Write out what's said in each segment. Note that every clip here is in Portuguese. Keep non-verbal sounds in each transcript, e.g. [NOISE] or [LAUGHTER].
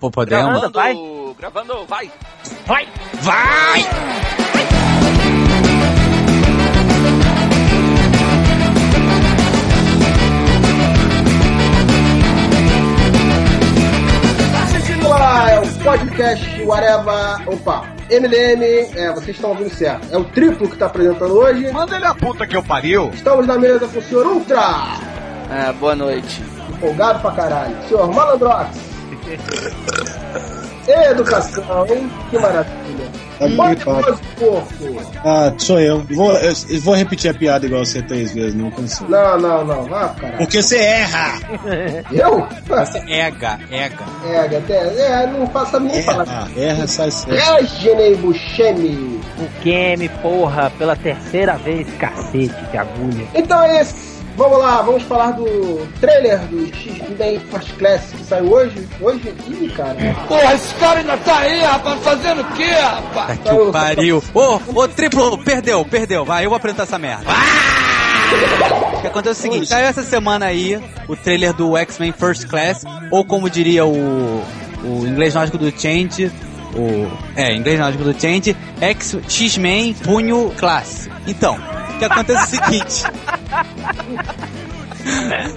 Pô, podemos. Gravando, vai. gravando, vai. Vai! Vai! Olá, é o podcast Whatever. Opa, MDM, é, vocês estão ouvindo certo. É o triplo que está apresentando hoje. Manda ele a puta que eu pariu. Estamos na mesa com o senhor Ultra, É, boa noite. empolgado pra caralho. Senhor Malandrox. [LAUGHS] Educação, hein? Que maravilha. Poderoso porco. Ah, sou eu. Vou, eu, vou repetir a piada igual você três vezes, não consigo. Não, não, não, vá caralho. Porque você erra! [LAUGHS] Eu? Ega, ega. É, até, é, não faça nem falar. Erra, erra, sai certo. Regenei Buscemi. O Kemi, porra, pela terceira vez, cacete de agulha. Então é isso. Vamos lá, vamos falar do trailer do X-Men First Class que saiu hoje. Hoje? Ih, cara. Porra, esse cara ainda tá aí, rapaz, fazendo o quê, rapaz? Tá que o pariu. Ô, ô, triplo, perdeu, perdeu. Vai, eu vou apresentar essa merda. O que aconteceu é o seguinte, saiu essa semana aí o trailer do X-Men First Class, ou como diria o, o inglês nórdico do Change, o, é, inglês nórdico do Change, X-Men Punho Class. Então, que acontece é o seguinte...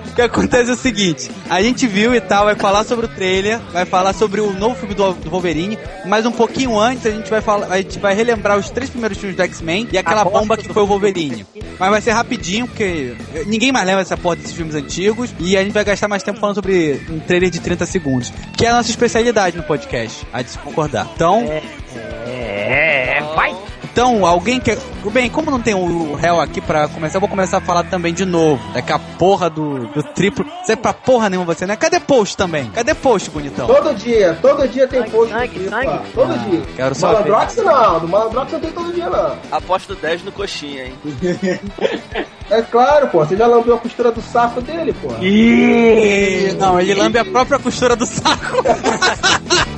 O que acontece é o seguinte, a gente viu e tal, vai falar sobre o trailer, vai falar sobre o novo filme do, do Wolverine, mas um pouquinho antes a gente vai falar, a gente vai relembrar os três primeiros filmes do X-Men e aquela bomba que foi o Wolverine. Mas vai ser rapidinho, porque ninguém mais lembra dessa porra desses filmes antigos e a gente vai gastar mais tempo falando sobre um trailer de 30 segundos, que é a nossa especialidade no podcast, a de se concordar. Então, É, vai! Então, alguém quer. Bem, como não tem o réu aqui pra começar, eu vou começar a falar também de novo. Daqui a porra do, do triplo. Você é pra porra nenhuma você, né? Cadê post também? Cadê post, bonitão? Todo dia, todo dia tem Sangue, post sangue, sangue. Todo Ah, dia. quero só Malandrox não, do Malandrox não tem todo dia não. Aposto 10 no coxinha, hein? [LAUGHS] É claro, pô, você já lambeu a costura do saco dele, pô. Ih, Não, ele lambe a própria costura do saco. [LAUGHS]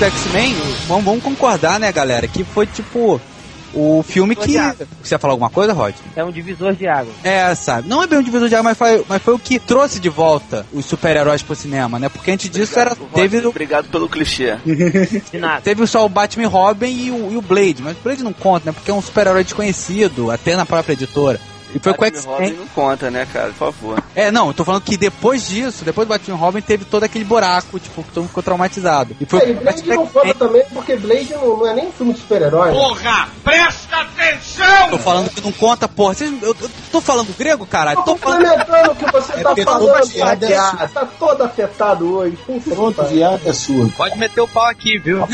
do X-Men, vamos, vamos concordar, né, galera? Que foi tipo. O filme que. Você ia falar alguma coisa, Rod? É um divisor de água. É, sabe? Não é bem um divisor de água, mas foi, mas foi o que trouxe de volta os super-heróis pro cinema, né? Porque antes disso era. Teve, o- Obrigado pelo clichê. De nada. teve só o Batman Robin e o, e o Blade, mas o Blade não conta, né? Porque é um super-herói desconhecido, até na própria editora. E foi com o Batman Robin X-Men. não conta, né, cara? Por favor. É, não, eu tô falando que depois disso, depois do Batman Robin, teve todo aquele buraco, tipo, que todo mundo ficou traumatizado. E foi É, e Blade não conta também, porque Blade não, não é nem filme de super-herói. Porra, presta atenção! Tô falando que não conta, porra. Vocês, eu, eu tô falando grego, caralho? Tô Tô falando. complementando o que você É tá porque falando, é cara. Tá todo afetado hoje. Pronto, viado é sua. Pode meter o pau aqui, viu? [LAUGHS]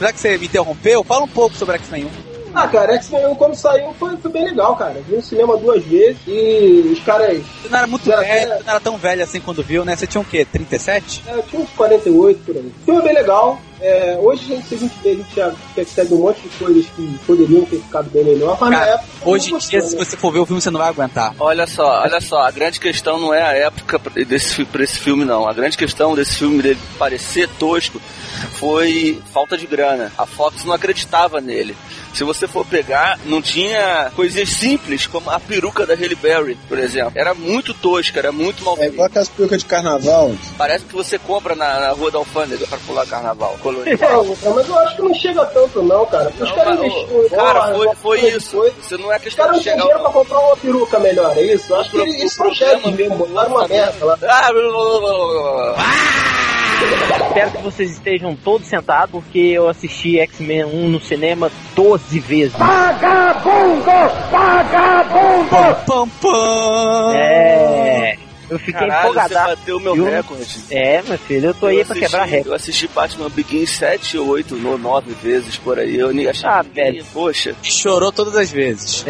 Já que você me interrompeu, fala um pouco sobre X-Men 1. Ah, cara, X-Men 1 quando saiu foi, foi bem legal, cara. Vi no cinema duas vezes e os caras. Você não era muito velho, você não era tão velho assim quando viu, né? Você tinha o quê? 37? É, tinha uns 48 por aí. O filme é bem legal. É, hoje, se a gente vê, a gente já percebe um monte de coisas que poderiam ter ficado bem melhor. Mas na Cara, época. hoje em dia, gostou, se né? você for ver o filme, você não vai aguentar. Olha só, olha só, a grande questão não é a época desse, pra esse filme, não. A grande questão desse filme dele parecer tosco foi falta de grana. A Fox não acreditava nele. Se você for pegar, não tinha coisas simples, como a peruca da Halle Berry, por exemplo. Era muito tosca, era muito mal É feita. igual aquelas perucas de carnaval. Parece que você compra na, na rua da Alfândega pra pular carnaval. colorido. Não, mas eu acho que não chega tanto, não, cara. Os caras investiram Cara, foi, foi isso. coisa. Você não é Os questão caras de não chegar. têm dinheiro pra comprar uma peruca melhor, é isso? Eu acho que Pro- eles, são chefes mesmo, botaram uma merda lá. Ah, blá, blá, blá, blá, blá. Espero que vocês estejam todos sentados, porque eu assisti X-Men 1 no cinema 12 vezes. Pam, pam, pam. É. Eu fiquei Caralho, você bateu o meu viu? recorde. É, meu filho, eu tô aí Eu pra assisti- quebrar recorde. Eu assisti Batman Begins 7, 8, 9 vezes por aí. Eu nem achei. Ah, que- velho. Poxa, chorou todas as vezes.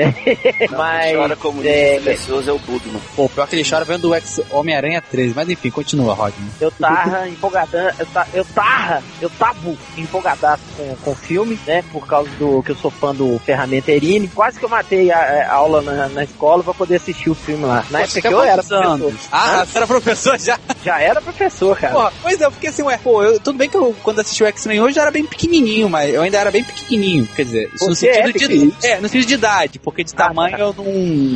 não, Mas, chora como é, silencioso é o Bugman. Pô, pior que ele chora vendo o X Homem-Aranha 13. Mas enfim, continua, Rodney. Eu tava empolgadão, eu, ta, eu tava, eu tava empolgadaço com, com o filme, né? Por causa do que eu sou fã do Ferramenta Erini. Quase que eu matei a, a aula na, na escola pra poder assistir o filme lá. Na época que eu era professor. Ah, você era professor já? Já era professor, cara. Porra, pois é, porque assim, ué, pô, eu, tudo bem que eu, quando assisti o X-Men hoje, eu era bem pequenininho, mas eu ainda era bem pequenininho, quer dizer, isso no Você é sentido de, é, no sentido de idade, porque de Ah, tamanho tá. eu não,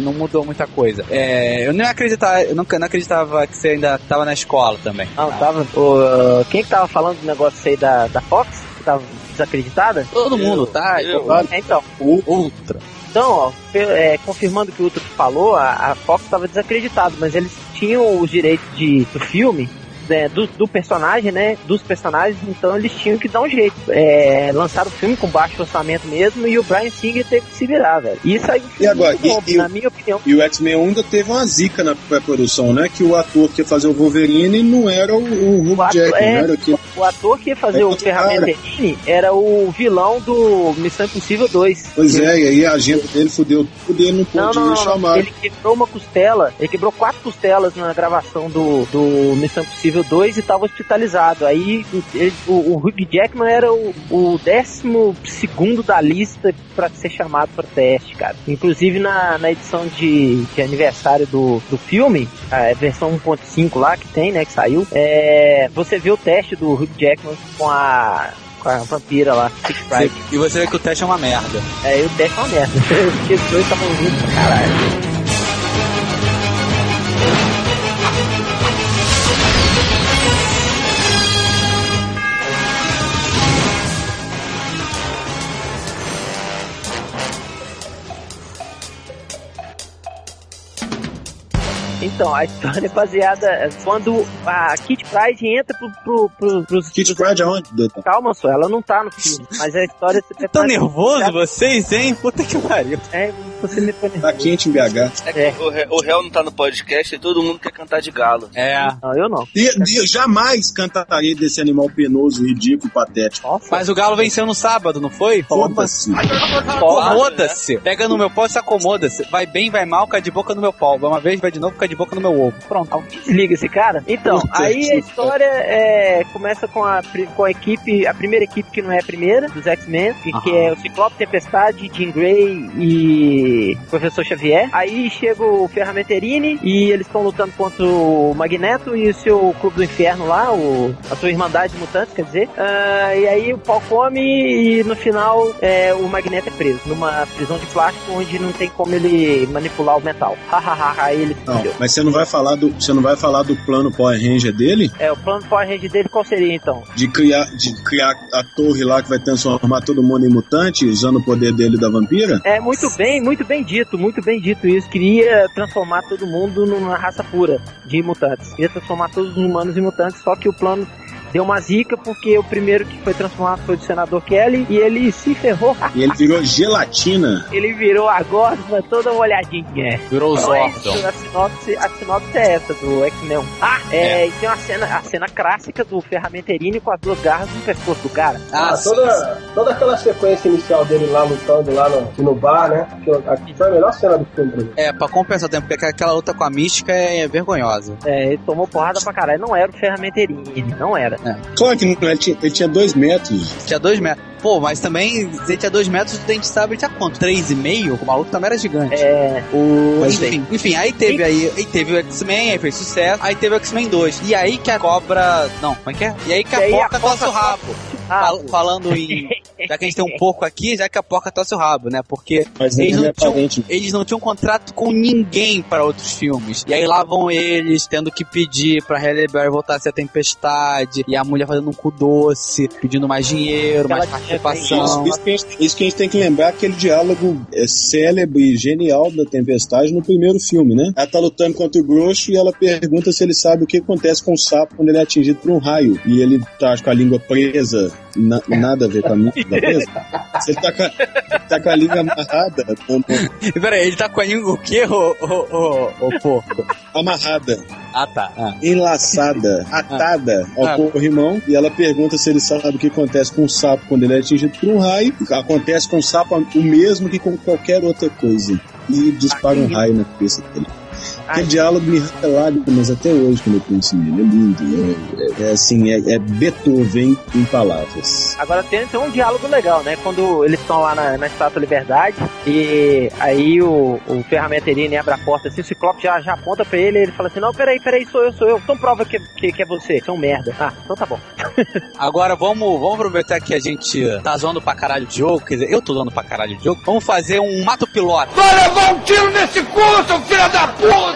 não mudou muita coisa. É, eu nem acreditava, eu nunca não acreditava que você ainda tava na escola também. Não, tava. o, quem que tava falando do negócio aí da, da Fox? Que tava desacreditada? Todo mundo, Eu- tá? eu- É, então. Ultra. Então, ó, é, confirmando o que o Ultra falou, a, a Fox estava desacreditada, mas eles tinham os direitos de, do filme, né, do, do personagem, né? Dos personagens, então eles tinham que dar um jeito. É, lançaram o filme com baixo orçamento mesmo e o Brian Singer teve que se virar, velho. Isso aí E agora, muito bom, e- e na minha opinião. E o X-Men ainda teve uma zica na pré-produção, né? Que o ator que ia fazer o Wolverine não era o, o Hugh O ator- Jackman, é. era aquele. O ator que ia fazer É o outro Ferramenterini era o vilão do Missão Impossível 2. Pois é, e aí a agenda dele fudeu tudo e ele não podia não, não, chamar. Ele quebrou uma costela, ele quebrou quatro costelas na gravação do, do Missão Impossível 2 e tava hospitalizado. Aí ele- o, o Hugh Jackman era o, o décimo segundo da lista pra ser chamado para teste, cara. Inclusive na, na edição de, de aniversário do, do filme, a versão 1.5 lá que tem, né, que saiu, é, você vê o teste do Hugh Jackman com a com a vampira lá, Six Pride. E você vê que o teste é uma merda. É, e o teste é uma merda. Porque [LAUGHS] os dois estavam juntos pra caralho. Então, a história é baseada quando a Kit Pride entra pro, pro, pro, pros, Kit pros- Pride aonde, doutor? Calma, só, ela não tá no filme, [LAUGHS] mas a história se Tão nervoso vocês, hein? Puta que pariu. É, você me põe Tá nervoso. quente em BH. É que É. O, réu não tá no podcast e todo mundo quer cantar de galo. É. Não, eu não. E, e jamais cantarei desse animal penoso, ridículo, patético. Nossa, Mas o Galo venceu no sábado, não foi? Foda-se. Acomoda-se. Pega no meu pau e se acomoda-se. Vai bem, vai mal, cai de boca no meu pau. Vai uma vez, vai de novo, cai de boca no meu ovo. Pronto. desliga esse cara. Então, Puta aí que a história é, começa com a, com a equipe, a primeira equipe que não é a primeira, dos X-Men, que, que é o Ciclope, Tempestade, Jean Grey e Professor Xavier. Aí chega o Ferramenterini e eles estão lutando contra o Magneto e o seu Clube do Inferno lá, o, a sua Irmandade de Mutantes, quer dizer. Ah, e aí o pau come e no final é, o Magneto é preso numa prisão de plástico onde não tem como ele manipular o metal. Hahaha, aí ele se. Mas você não vai falar do, você não vai falar do plano Power Ranger dele? É, o plano Power Ranger dele qual seria então? De criar, de criar a torre lá que vai transformar todo mundo em mutante, usando o poder dele da vampira? É muito bem, muito bem dito, muito bem dito isso. Queria transformar todo mundo numa raça pura de mutantes. Queria transformar todos os humanos em mutantes, só que o plano deu uma zica porque o primeiro que foi transformado foi o senador Kelly e ele se ferrou. E ele virou gelatina. ele virou a gosma toda molhadinha. Virou o Então é a sinopse, a sinopse é essa do X-Men 1. Ah, é, e tem uma cena, a cena clássica do Ferramenterini com as duas garras no pescoço do cara. Ah, Ah, toda, toda aquela sequência inicial dele lá lutando lá no, no bar, né? Que foi a melhor cena do filme. É, pra compensar o tempo, porque aquela luta com a mística é vergonhosa. É, ele tomou porrada pra caralho. Não era o Ferramenterini, não era. Claro que não, ele tinha, ele tinha dois metros. Tinha dois metros. Pô, mas também, se ele tinha dois metros, o Dente Sabre tinha quanto? Três e meio? O maluco também era gigante. É, o. Mas enfim. enfim, enfim, aí teve aí, aí teve o X-Men, aí fez sucesso, aí teve o X-Men 2. E aí que a cobra. Não, como é que é? E aí que a a porca torce o rabo. Fal- falando em. [LAUGHS] Já que a gente tem um porco aqui, já que a porca torce o rabo, né? Porque Mas Eles ele não é tinham- eles não tinham contrato com ninguém para outros filmes. E aí lá vão eles tendo que pedir pra Halle Berry voltar a ser a tempestade. E a mulher fazendo um cu doce, pedindo mais dinheiro, mais Participação. Isso, isso que a gente, isso que a gente tem que lembrar, aquele diálogo é célebre e genial da Tempestade no primeiro filme, né? Ela tá lutando contra o Grosso e ela pergunta se ele sabe o que acontece com o sapo quando ele é atingido por um raio. E ele tá com a língua presa, na- nada a ver com a língua presa. Se ele tá com a, tá com a língua amarrada, não- não- Pera aí, ele tá com a língua o quê, ô, ô, ô, porco? amarrada. Ah, tá. Ah. enlaçada, atada ao Ah. corrimão, e ela pergunta se ele sabe o que acontece com o sapo quando ele é atingido por um raio. Acontece com o sapo o mesmo que com qualquer outra coisa. E dispara um raio na cabeça dele. Aquele diálogo me arranca lágrimas até hoje quando eu penso nele. É lindo. É, é- é assim, é, é Beethoven em palavras. Agora tem, tem um diálogo legal, né? Quando eles estão lá na, na Estátua Liberdade e aí o, o ferramenteiro abre a porta assim, o Ciclope já, já aponta pra ele e ele fala assim, não, peraí, peraí, sou eu, sou eu. Então prova que, que, que é você. Você é um merda. Ah, então tá bom. [LAUGHS] Agora vamos, vamos aproveitar que a gente tá zoando pra caralho de jogo, quer dizer, eu tô zoando pra caralho de jogo. Vamos fazer um mato piloto Vai levar um tiro nesse cu, seu filho da puta!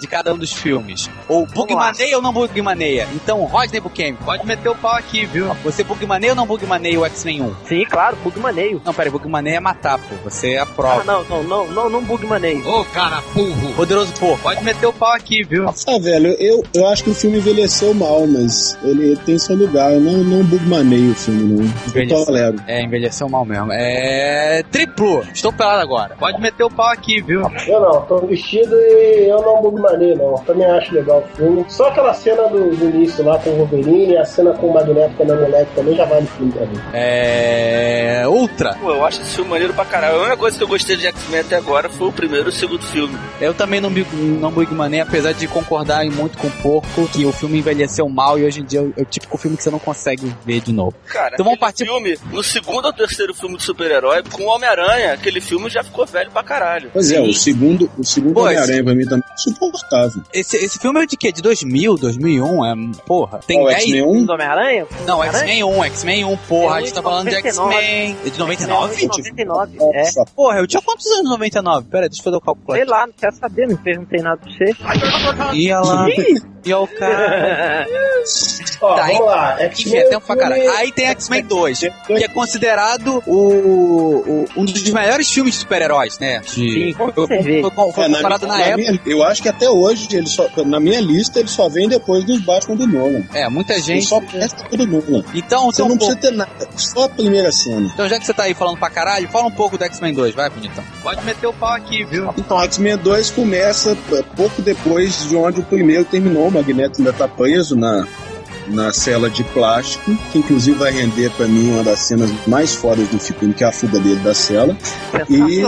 De cada um dos filmes. Ou bugmaneia ou não bugmaneia. Então, Rodney Buchanan, pode meter o pau aqui, viu? Você bugmaneia ou não bugmaneia o X-Men 1? Sim, claro, bugmaneio. Não, peraí, bugmaneia é matar, pô. Você é a Ah, prova. não, não, não, não, não bugmaneio. Ô, cara burro! Poderoso Porco, pode meter o pau aqui, viu? Ah, velho, eu, eu acho que o filme envelheceu mal, mas ele tem seu lugar. Eu não, não bugmaneio o filme, não. Eu Envelheceu. tolero. É, envelheceu mal mesmo. É. Triplo! Estou pelado agora. Pode meter o pau aqui, viu? Eu não, tô vestido e eu não bugmanei, não. Também acho legal o filme. Só aquela cena do, do início lá com o Wolverine e a cena com o Magneto quando é moleque também já vale o filme pra mim. É. Ultra. Pô, eu acho esse filme maneiro pra caralho. A única coisa que eu gostei de X-Men até agora foi o primeiro e o segundo filme. Eu também não, bug- não bugmanei, apesar de concordar em muito com o Porco, que o filme envelheceu mal e hoje em dia é o- o típico filme que você não consegue ver de novo. Cara, Então vamos partir- filme, no segundo ou terceiro filme de super-herói, com o Homem-Aranha, aquele filme já ficou velho pra caralho. Pois é, o segundo, o segundo Homem-Aranha pra mim também insuportável. Esse, esse filme é de quê? De 2000, 2001? É, porra. Tem Ó, o 10. X-Men 1? Um do Homem-Aranha? Não? X-Men 1, X-Men 1, porra. É a gente tá falando de 99. X-Men. É de 99? 99, é. Nossa, Porra, eu tinha quantos anos em 99? Pera, deixa eu fazer o cálculo Sei lá, não quero saber, não perguntei nada pra você. Ia lá. E o cara. [LAUGHS] Ó, Tá, vamos lá. Enfim, tempo pra caralho. Aí tem X-Men 2, que é considerado o, o- um dos melhores filmes de super-heróis, né? De, Sim, com foi, certeza. foi, foi É, na comparado na, na época. minha- eu acho que até hoje, ele só, na minha lista, ele só vem depois dos Batman do Nolan. É, muita Ele gente. só presta do Nolan. Então, Você então, não precisa ter nada, só a primeira cena. então, já que você tá aí falando pra caralho, fala um pouco do X-Men 2, vai, bonitão. Pode meter o pau aqui, viu? Então, X-Men 2 começa é, pouco depois de onde o primeiro terminou. O Magneto ainda tá preso na, na cela de plástico, que inclusive vai render pra mim uma das cenas mais fodas do filme, que é a fuga dele da cela. E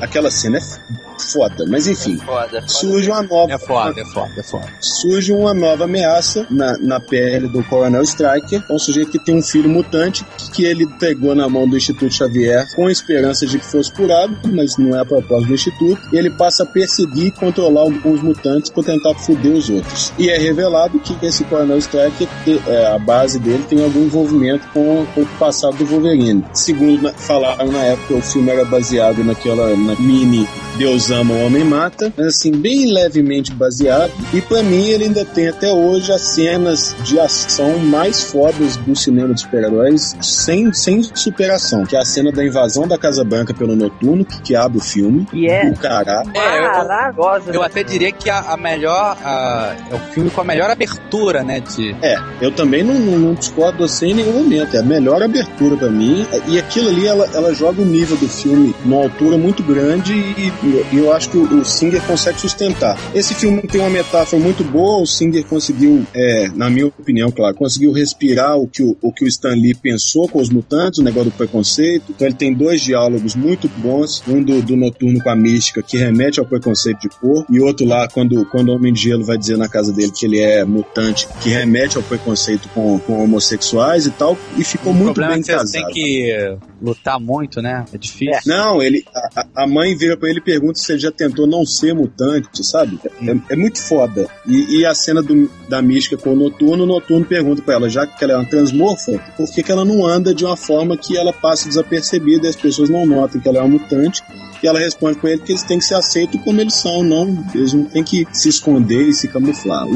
aquela cena é foda, mas enfim. Foda, foda. Surge uma nova. É foda, é foda, é foda. surge uma nova ameaça na, na pele do Coronel Striker, é um sujeito que tem um filho mutante que ele pegou na mão do Instituto Xavier com a esperança de que fosse curado, mas não é a propósito do Instituto, e ele passa a perseguir e controlar alguns mutantes para tentar foder os outros. E é revelado que esse Coronel Striker, é, a base dele, tem algum envolvimento com, com o passado do Wolverine. Segundo falaram na época, o filme era baseado naquela na mini Deus ama, o homem mata, assim, bem levemente baseado. E pra mim ele ainda tem até hoje as cenas de ação mais fodas do cinema de super-heróis, sem, sem superação. Que é a cena da invasão da Casa Branca pelo Noturno, que, que abre o filme. E é O caralho. É, eu-. Eu até diria que a, a melhor. a- é o filme com a melhor abertura, né? De, É, eu também não, não, não discordo assim em nenhum momento. É a melhor abertura pra mim. E aquilo ali, ela, ela joga o nível do filme numa altura muito grande e, e eu acho que o, o Singer consegue sustentar. Esse filme tem uma metáfora muito boa. O Singer conseguiu, é, na minha opinião, claro, conseguiu respirar o que o, o que o Stan Lee pensou com os mutantes, o negócio do preconceito. Então ele tem dois diálogos muito bons. Um do, do Noturno com a Mística, que remete ao preconceito de cor, e outro lá, quando, quando o Homem de Gelo vai dizer na casa dele que ele é mutante, que remete ao preconceito com, com homossexuais e tal, e ficou o muito bem é que casado. você tem que lutar muito, né? É difícil. Não, ele, a, mãe vira pra ele e pergunta se ele já tentou não ser mutante, sabe? É, é muito foda. E, e a cena do- da mística com o Noturno, o Noturno pergunta pra ela, já que ela é uma transmorfa, por que, que ela não anda de uma forma que ela passe desapercebida e as pessoas não notem que ela é uma mutante? E ela responde pra ele que eles têm que ser aceitos como eles são, não, eles não têm que se esconder e se camuflar.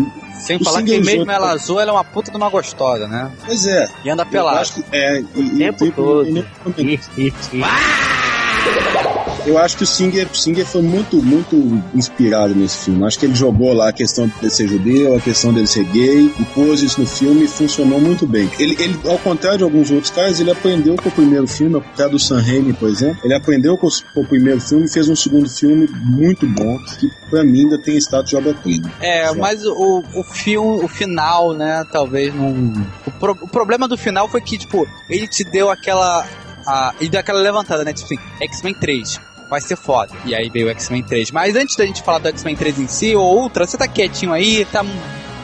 Sem o falar Singer que mesmo ela azul, ela é uma puta de uma gostosa, né? Pois é, E anda eu pelada. acho que é, e, e tempo tem- todo. Ih, ih, ih. Eu acho que o Singer, o Singer foi muito, muito inspirado nesse filme. Acho que ele jogou lá a questão dele ser judeu, a questão dele ser gay, e pôs isso no filme e funcionou muito bem. Ele, ele, ao contrário de alguns outros caras, ele aprendeu com o primeiro filme, ao contrário do Sam Raimi, por exemplo, ele aprendeu com, o- o primeiro filme e fez um segundo filme muito bom, que pra mim ainda tem status de obra-prima. É, mas o, o filme, o final, né, talvez não. O, pro- o problema do final foi que, tipo, ele te deu aquela. A, ele deu aquela levantada, né? Tipo assim, X-Men 3. Vai ser foda. E aí veio o X-Men 3. Mas antes da gente falar do X-Men 3 em si, ou outra, você tá quietinho aí, tá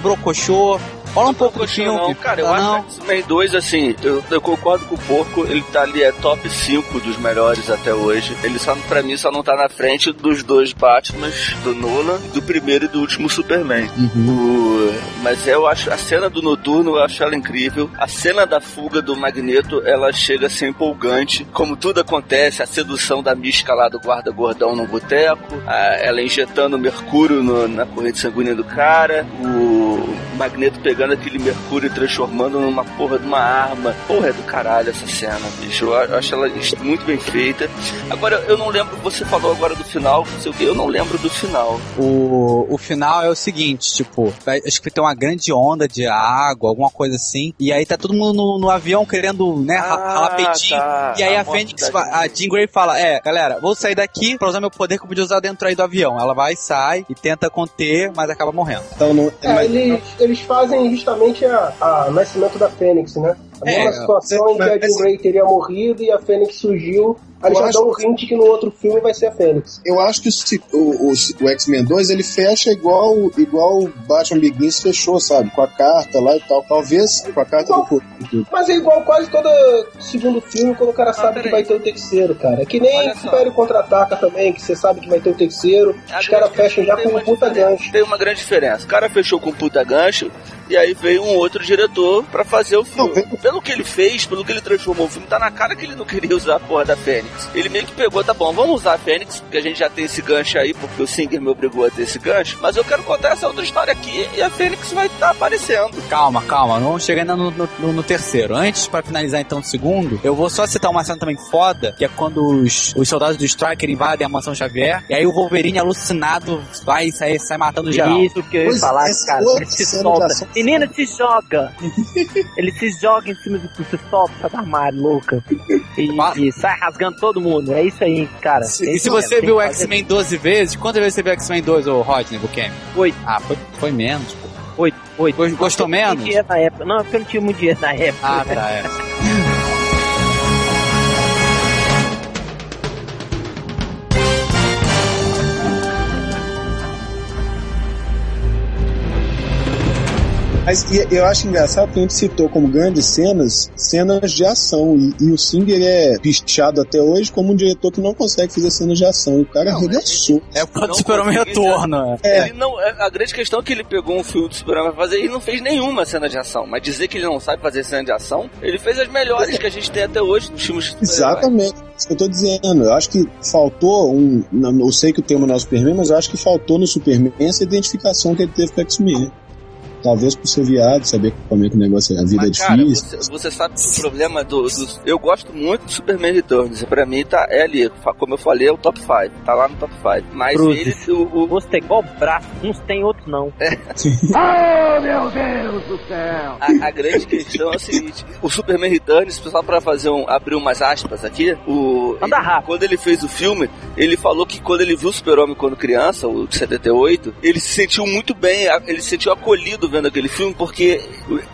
brocochô. Fala um pouco do filme. Não, cara, eu Tá, acho que X-Men 2, assim, eu, eu concordo com o Porco, ele tá ali, é top 5 dos melhores até hoje. Ele só, pra mim, só não tá na frente dos dois Batmans, do Nolan, do primeiro e do último Superman. Uhum. O- mas eu acho, a cena do Noturno, eu acho ela incrível. A cena da fuga do Magneto, ela chega a ser empolgante. Como tudo acontece, a sedução da mística lá do guarda gordão no boteco, a- ela injetando mercúrio no- na corrente sanguínea do cara, o Magneto pegando aquele mercúrio e transformando numa porra de uma arma. Porra, é do caralho essa cena, bicho. Eu acho ela muito bem feita. Agora, eu não lembro, você falou agora do final, não sei o que, eu não lembro do final. O, o final é o seguinte, tipo, acho que tem uma grande onda de água, alguma coisa assim, e aí tá todo mundo no, no avião querendo, né, Ah, ralar peitinho. tá. E aí A a, Fênix, da a Jean Grey fala, é, galera, vou sair daqui pra usar meu poder que eu podia usar dentro aí do avião. Ela vai, sai e tenta conter, mas acaba morrendo. Então, não, É, mas- eles, eles fazem justamente a, a nascimento da Fênix, né? A É, mesma situação em que a Jean Grey teria morrido e a Fênix surgiu. Aí já dão um hint que no outro filme vai ser a Fênix. eu acho que o, o, o, X-Men 2 ele fecha igual igual o Batman Begins fechou, sabe? Com a carta lá e tal. Talvez com a carta do Corinto. Mas é igual quase todo segundo filme quando o cara sabe que vai ter o terceiro, cara. É que nem. Império Contra-Ataca também, que você sabe que vai ter o terceiro. A Os caras fecham já com um puta gancho. Tem uma grande diferença. O cara fechou com um puta gancho e aí veio um outro diretor pra fazer o filme. Pelo que ele fez, pelo que ele transformou o filme, tá na cara que ele não queria usar a porra da Fênix. Ele meio que pegou, tá bom, vamos usar a Fênix, porque a gente já tem esse gancho aí, porque o Singer me obrigou a ter esse gancho, mas eu quero contar essa outra história aqui e a Fênix vai estar aparecendo. Calma, calma, não chega ainda no, no, no- terceiro. Antes, pra finalizar então o segundo, eu vou só citar uma cena também foda, que é quando os, os soldados do Striker invadem a mansão Xavier, e aí o Wolverine alucinado vai e sai, matando geral. Isso que eu ia falar, essa cara. Ele se solta. Menina se joga. [LAUGHS] ele se joga em cima do solta, sai do armário, louca. E, e sai rasgando todo mundo. É isso aí, cara. Se- É e se você viu o. X-Men 12 vezes, quantas vezes você viu X-Men 2, ô Rodney, Buchanan? Oito. Ah, foi, foi menos, pô. Oito, oito. Gos- Gostou menos? Não, é porque eu não tinha muito dinheiro na época. Ah, tá, é. Mas e- eu acho engraçado que a gente citou como grandes cenas, cenas de ação. E, e o Singer é pichado até hoje como um diretor que não consegue fazer cenas de ação. E o cara arregaçou. É por causa do Não Super-Homem consegui, Retorno. É. Ele não, é- a grande questão é que ele pegou um filme do Superman pra fazer e não fez nenhuma cena de ação. Mas dizer que ele não sabe fazer cena de ação, ele fez as melhores que a gente tem até hoje dos filmes de. Exatamente. Isso que eu tô dizendo. Eu acho que faltou um. não- Eu sei que o tema não é o Superman, mas eu acho que faltou no Superman essa identificação que ele teve com o X-Men. Talvez por ser viado, saber como é que o negócio é. A vida Mas, é cara, difícil. você, você sabe que o problema do, do- Eu gosto muito do Superman Returns. Pra mim, tá, é ali. Como eu falei, é o top 5. Tá lá no top 5. Mas Cruzes. ele. O, o- Você tem igual braço, uns tem, outros não. [LAUGHS] Oh, meu Deus do céu! a, a grande questão é a seguinte: o Superman Returns, só pra fazer um. abrir umas aspas aqui, o. Anda rápido. Quando ele fez o filme, ele falou que quando ele viu o Super-Homem quando criança, o de 78, ele se sentiu muito bem, ele se sentiu acolhido vendo aquele filme, porque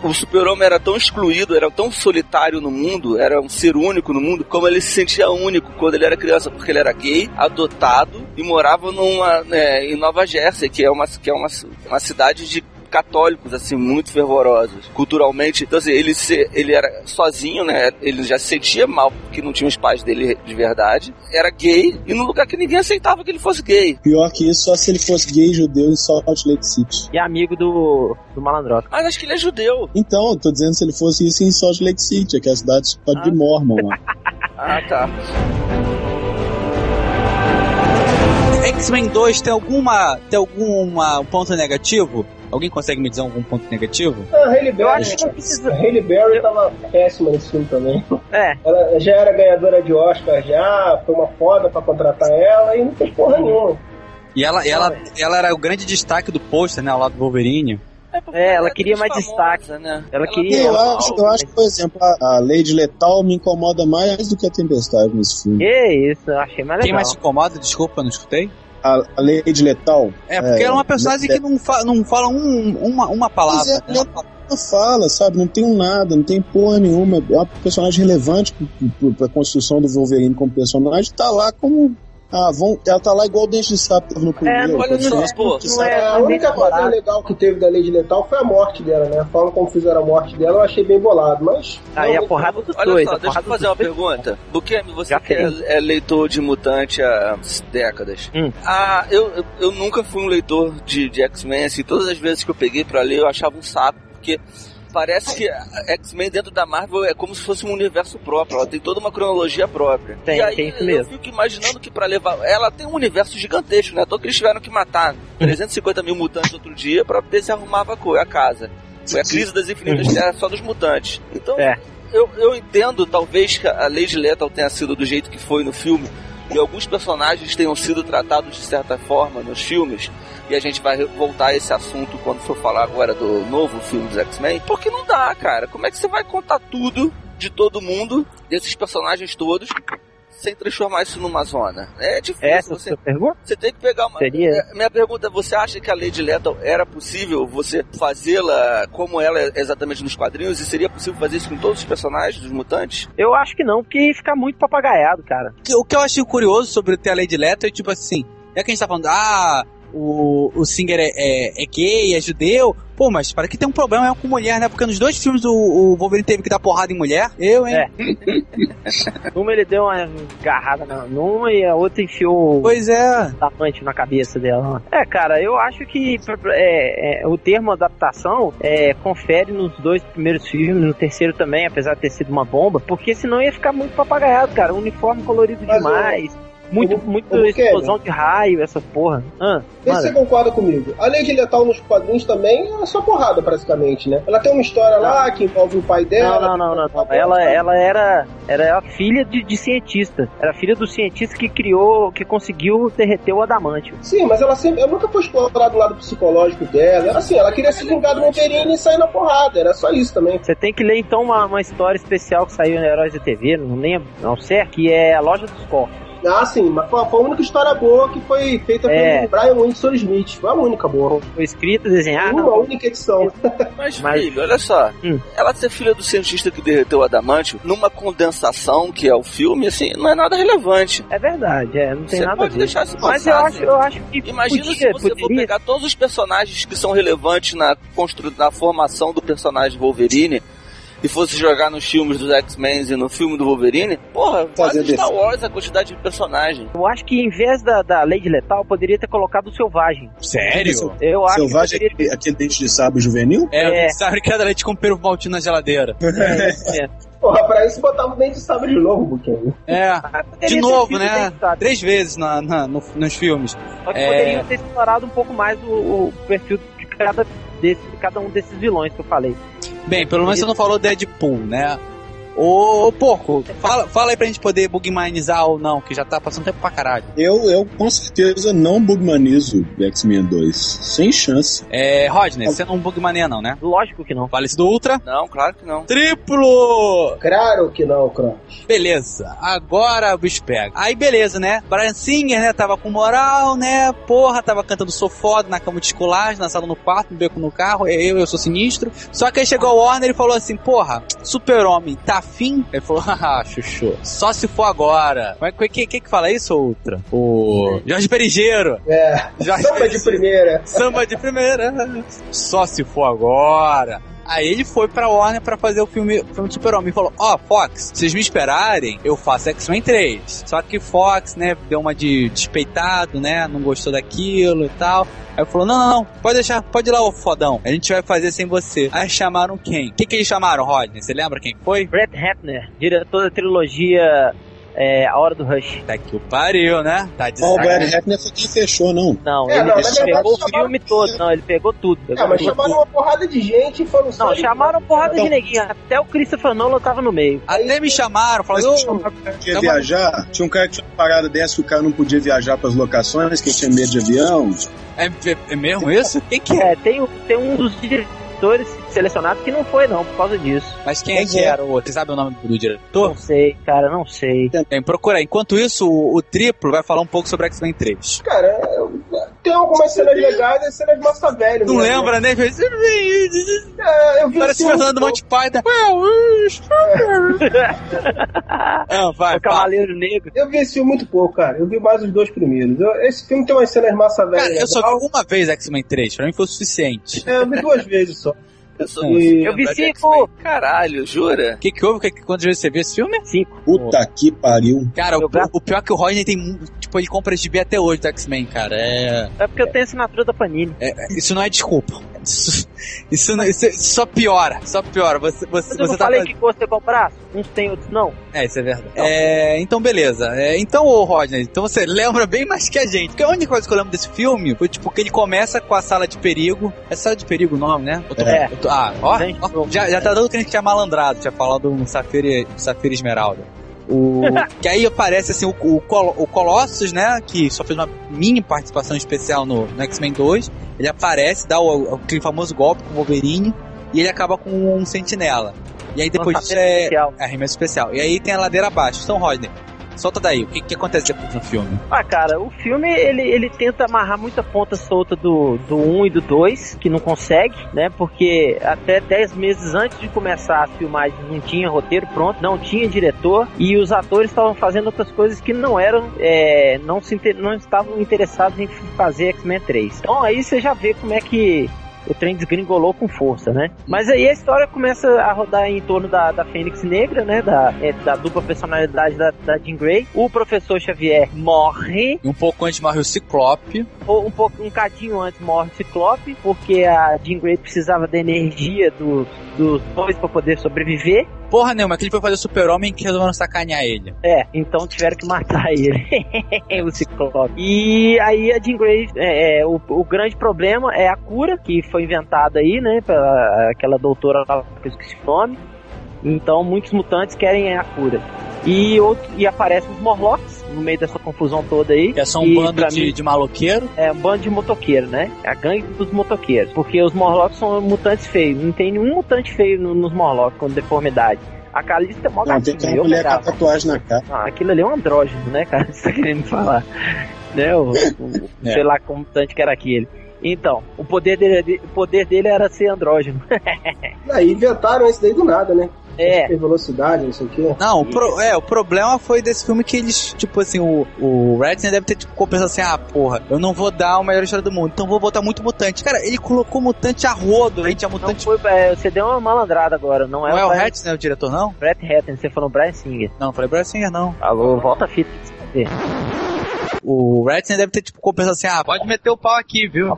o, Super-Homem era tão excluído, era tão solitário no mundo, era um ser único no mundo, como ele se sentia único quando ele era criança, porque ele era gay, adotado e morava numa, né, em Nova Jersey, que é uma, que é uma, uma cidade de católicos, assim, muito fervorosos, culturalmente. Então, assim, ele, se, ele era sozinho, né? Ele já se sentia mal porque não tinha os pais dele de verdade. Era gay e num lugar que ninguém aceitava que ele fosse gay. Pior que isso, só se ele fosse gay judeu em Salt Lake City. E amigo do, do Malandroca. Mas acho que ele é judeu. Então, eu tô dizendo se ele fosse isso em Salt Lake City, que é a cidade só de Ah. Mormon lá. [LAUGHS] Ah, tá. X-Men 2 tem alguma. tem alguma um ponto negativo? Alguém consegue me dizer algum ponto negativo? A Hailey Eu Berry, acho que não precisa. Berry tava péssima nesse filme também. É, Ela já era ganhadora de Oscar, já foi uma foda pra contratar ela e não fez porra nenhuma. E ela, ela, ela era o grande destaque do pôster, né? Ao lado do Wolverine. É, ela queria mais destaque. Né? Ela queria- Eu ela- acho, eu acho que, por exemplo, a, a Lady Letal me incomoda mais do que a Tempestade nesse filme. que isso, eu achei mais Quem legal. mais te incomoda? Desculpa, não escutei. A, a Lady Letal. É, porque ela é uma personagem que não, fa não fala um- uma, uma palavra. Pois é, né? não fala, sabe? Não tem um nada, não tem porra nenhuma. É uma personagem relevante pro- pra construção do Wolverine como personagem. Tá lá como. Ah, vão, ela tá lá igual o Dente de Sapo no primeiro. olha só, pô, que não sabe- é- a única coisa legal que teve da Lady Letal foi a morte dela, né? A forma como fizeram a morte dela eu achei bem bolado, mas. Aí a não, porrada dos Olha dois. só, a deixa eu fazer uma pergunta. Bukemi, você Já que é, tem. é leitor de Mutante há décadas. Hum. Ah, eu, eu, eu nunca fui um leitor de, de X-Men, assim, todas as vezes que eu peguei pra ler eu achava um saco, porque parece que a X-Men dentro da Marvel é como se fosse um universo próprio, ela tem toda uma cronologia própria. Tem, e aí tem isso eu mesmo. fico imaginando que pra levar... Ela tem um universo gigantesco, né? Então que eles tiveram que matar 350 mil mutantes outro dia pra ver se arrumava a casa. Foi a crise das infinitas terras só dos mutantes. Então, É. eu, eu entendo, talvez, que a Lady Lethal tenha sido do jeito que foi no filme, e alguns personagens tenham sido tratados de certa forma nos filmes, e a gente vai voltar a esse assunto quando for falar agora do novo filme dos X-Men, porque não dá, cara. Como é que você vai contar tudo de todo mundo, desses personagens todos, sem transformar isso numa zona? É difícil. Essa é a você, sua pergunta? você tem que pegar uma. Seria? É, Minha pergunta é: você acha que a Lady Lethal era possível você fazê-la como ela é exatamente nos quadrinhos? E seria possível fazer isso com todos os personagens dos mutantes? Eu acho que não, porque ia ficar muito papagaiado, cara. O que- eu achei curioso sobre ter a Lady Leto é tipo assim, é que a gente tá falando, ah, o, o Singer é, é, é gay, é judeu. Pô, mas para que tem um problema com mulher, né? Porque nos dois filmes o, o Wolverine teve que dar porrada em mulher. Eu, hein? É. [LAUGHS] Numa ele deu uma garrada na- numa e a outra enfiou Pois é. tapante na cabeça dela. É, cara, eu acho que é, é, o termo adaptação é, confere nos dois primeiros filmes, no terceiro também, apesar de ter sido uma bomba, porque senão ia ficar muito papagaiado, cara. Uniforme colorido Mas, demais. Muito, ô, muito Kevin. explosão de raio, essa porra. Ah, Vê se você concorda comigo. A Lady Letal nos quadrinhos também é só porrada, praticamente, né? Ela tem uma história lá que envolve o pai não, dela. não, não, não, não. Ela, ela era, era a filha de, de cientista. Era filha do cientista que criou, que conseguiu derreter o adamantio. Sim, mas ela sempre. Ela nunca foi explorado o lado psicológico dela. Era assim, ela queria se vingar do Wolverine e sair na porrada. Era só isso também. Você tem que ler então uma, uma história especial que saiu no Heróis da TV, não lembro, não sei, que é a Loja dos Corpos. Ah, sim, mas foi foi a única história boa que foi feita É. pelo Brian Winston Smith. Foi a única boa. Foi escrita, desenhada. Uma única edição. [LAUGHS] Mas, Mas- filho, olha só. Hum. Ela ser filha do cientista que derreteu o adamantio, numa condensação que é o filme, assim, não é nada relevante. É verdade, é, não tem Você nada a pode ver. deixar isso Mas passar, eu assim. acho, eu acho que Imagina podia, se você for pegar todos os personagens que são relevantes na, constru... na formação do personagem Wolverine e fosse jogar nos filmes dos X-Men e no filme do Wolverine, porra, Fazer quase Star defesa. Wars a quantidade de personagem. Eu acho que em vez da, da Lady Letal, poderia ter colocado o Selvagem. Sério? Eu acho Selvagem, que poderia aquele, aquele dente de sábio juvenil? É, É. sabe que era leite com peru maltinho na geladeira. ter. Porra, pra isso botava o dente de sabre de novo, Buquinho. É. Ah, De novo, sido né? bem, sabe? Três vezes na, na- no- nos filmes. Só que É. poderiam ter explorado um pouco mais o, o perfil de cada, desse, de cada um desses vilões que eu falei. Bem, pelo menos você não falou Deadpool, né? Ô, ô porco, fala, fala aí pra gente poder bugmanizar ou não, que já tá passando tempo pra caralho. Eu, eu com certeza não bugmanizo X-Men 2. Sem chance. É, Rodney, você não bugmania não, né? Lógico que não. Fale-se do Ultra. Não, claro que não. Triplo! Claro que não, Cross. Beleza, agora o bicho pega. Aí beleza, né? Brian Singer, né? Tava com moral, né? Porra, tava cantando sou foda na cama de esculagem, na sala no quarto, no beco no carro. Eu, eu sou sinistro. Só que aí chegou o Warner e falou assim: Porra, super-homem, tá afim? Ele falou: [LAUGHS] Haha, chuchu. Só se for agora. Mas que, que, que fala isso, Ultra? O Jorge Perigeiro. É. Jorge Samba de Perigeiro. primeira. Samba de primeira. Só se for agora. Aí ele foi pra Warner pra fazer o filme, filme do Super-Homem. E falou: Ó, Fox, se vocês me esperarem, eu faço X-Men 3. Só que Fox, né, deu uma de despeitado, né? Não gostou daquilo e tal. Aí falou: Não, não, não, pode deixar, pode ir lá, ô fodão. A gente vai fazer sem você. Aí chamaram quem? O que, que eles chamaram, Rodney? Você lembra quem foi? Brett Ratner, diretor da trilogia É A Hora do Rush. Tá que o pariu, né? Tá de Ó, o Brad. Hackner foi quem fechou, não. Não, É, ele, não, ele verdade, pegou o chamaram- filme todo. Não, ele pegou tudo. É, Pegou mas tudo. chamaram uma porrada de gente e foram só. Não, chamaram porrada de Então- neguinho. Até o Christopher Nolan tava no meio. Até me chamaram, falaram, não "Ô, chamaram o cara que ia viajar. Tinha um cara que tinha uma parada dessa que o cara não podia viajar pras locações, que tinha medo de avião. é, é- mesmo isso? Quem que é? É, tem, o- tem um dos diretores selecionados que não foi, não, por causa disso. Mas quem é que era o outro? Você sabe o nome do diretor? Não sei, cara, não sei. Tem, procura aí. Enquanto isso, o, o Triplo vai falar um pouco sobre X-Men 3. Cara, tem algumas cenas legais e cenas massa velho. Não mesmo. lembra, né? É, eu vi Parece esse Fernando Monty Python. Não, [LAUGHS] vai, o. Cavaleiro Negro. Eu vi esse filme muito pouco, cara. Eu vi mais os dois primeiros. Eu- esse filme tem umas cenas massa velho. Cara, eu só vi uma vez X-Men 3, pra mim foi o suficiente. É, eu vi duas vezes só. Eu, sou E- Eu vi de cinco. Caralho, jura? O que, que houve? Que, que- quantas vezes você viu esse filme? Cinco. Puta que pariu. Cara, o, o pior é que o Rodney tem. Tipo, ele compra GB até hoje do X-Men, cara. É, É porque eu tenho assinatura da Panini. é- Isso não é desculpa. [LAUGHS] Isso, isso, isso só piora. Só piora. Você, você, eu você tá falei fazendo- que você comprar? Uns tem, outros não. É, isso é verdade. É, então, beleza. É, então, ô Rodney, então você [LAUGHS] lembra bem mais que a gente. Porque a única coisa que eu lembro desse filme foi, tipo, que ele começa com a sala de perigo. É sala de perigo o nome, né? Tô- É. tô- ah, ó, ó, já, já tá dando que a gente tinha malandrado. Tinha falado um Safira, Safira Esmeralda. O, [LAUGHS] que aí aparece assim o, o, Col- o Colossus, né? Que só fez uma mini participação especial no, no X-Men 2. Ele aparece, dá o, aquele famoso golpe com o Wolverine e ele acaba com um sentinela. E aí depois disso é, especial. é arremesso especial. E aí tem a ladeira abaixo. Então, Rodney, solta daí. O que, que acontece depois no filme? Ah, cara, o filme ele, ele tenta amarrar muita ponta solta do, do 1 e do 2, que não consegue, né? Porque até 10 meses antes de começar as filmagens não tinha roteiro pronto, não tinha diretor e os atores estavam fazendo outras coisas que não eram, é, não, se, não estavam interessados em fazer X-Men 3. Então aí você já vê como é que o trem desgringolou com força, né? Mas aí a história começa a rodar em torno da, da Fênix Negra, né? Da, é, da dupla personalidade da, da Jean Grey. O professor Xavier morre. Um pouco antes morre o Ciclope. Ou um pouco um cadinho antes morre o Ciclope, porque a Jean Grey precisava da energia dos, dos dois para poder sobreviver. Porra nenhuma, que ele foi fazer o super-homem que resolveram sacanear ele. É, então tiveram que matar [LAUGHS] ele. o Ciclope. E aí a Jean Grey, é, é, o, o grande problema é a cura, que foi inventada aí, né, pela aquela doutora lá que eu esqueci o nome. Então muitos mutantes querem a cura. E, outro, e aparecem os Morlocks no meio dessa confusão toda aí. Que é só um E bando de, mim- de maloqueiro. É um bando de motoqueiros, né? É a gangue dos motoqueiros. Porque os Morlocks são mutantes feios. Não tem nenhum mutante feio no- nos Morlocks com deformidade. A Calista é mó Não, tem gatinha, que ter uma mulher com tatuagem na cara. Ah, aquilo ali é um andrógeno, né, cara? [LAUGHS] Você tá querendo falar. Né? O, o- É. Sei lá como mutante que era aquele. Então, o poder dele, o poder dele era ser andrógeno. [LAUGHS] Aí inventaram isso daí do nada, né? É. Tem velocidade, não sei o quê. Não, o, pro- é, o problema foi desse filme que eles, tipo assim, o, o Redson deve ter tipo, compensado assim, ah, porra, eu não vou dar a melhor história do mundo, então vou botar muito mutante. Cara, ele colocou mutante a rodo, aí tinha Não mutante. foi, é, você deu uma malandrada agora, não é, Não é o Brian- né, o diretor, não? Brett Hatton, você falou Brian Singer. Não, não falei Brad Singer, não. Alô, volta a fita. O Redson deve ter, tipo, compensado assim, ah, pode meter o pau aqui, viu?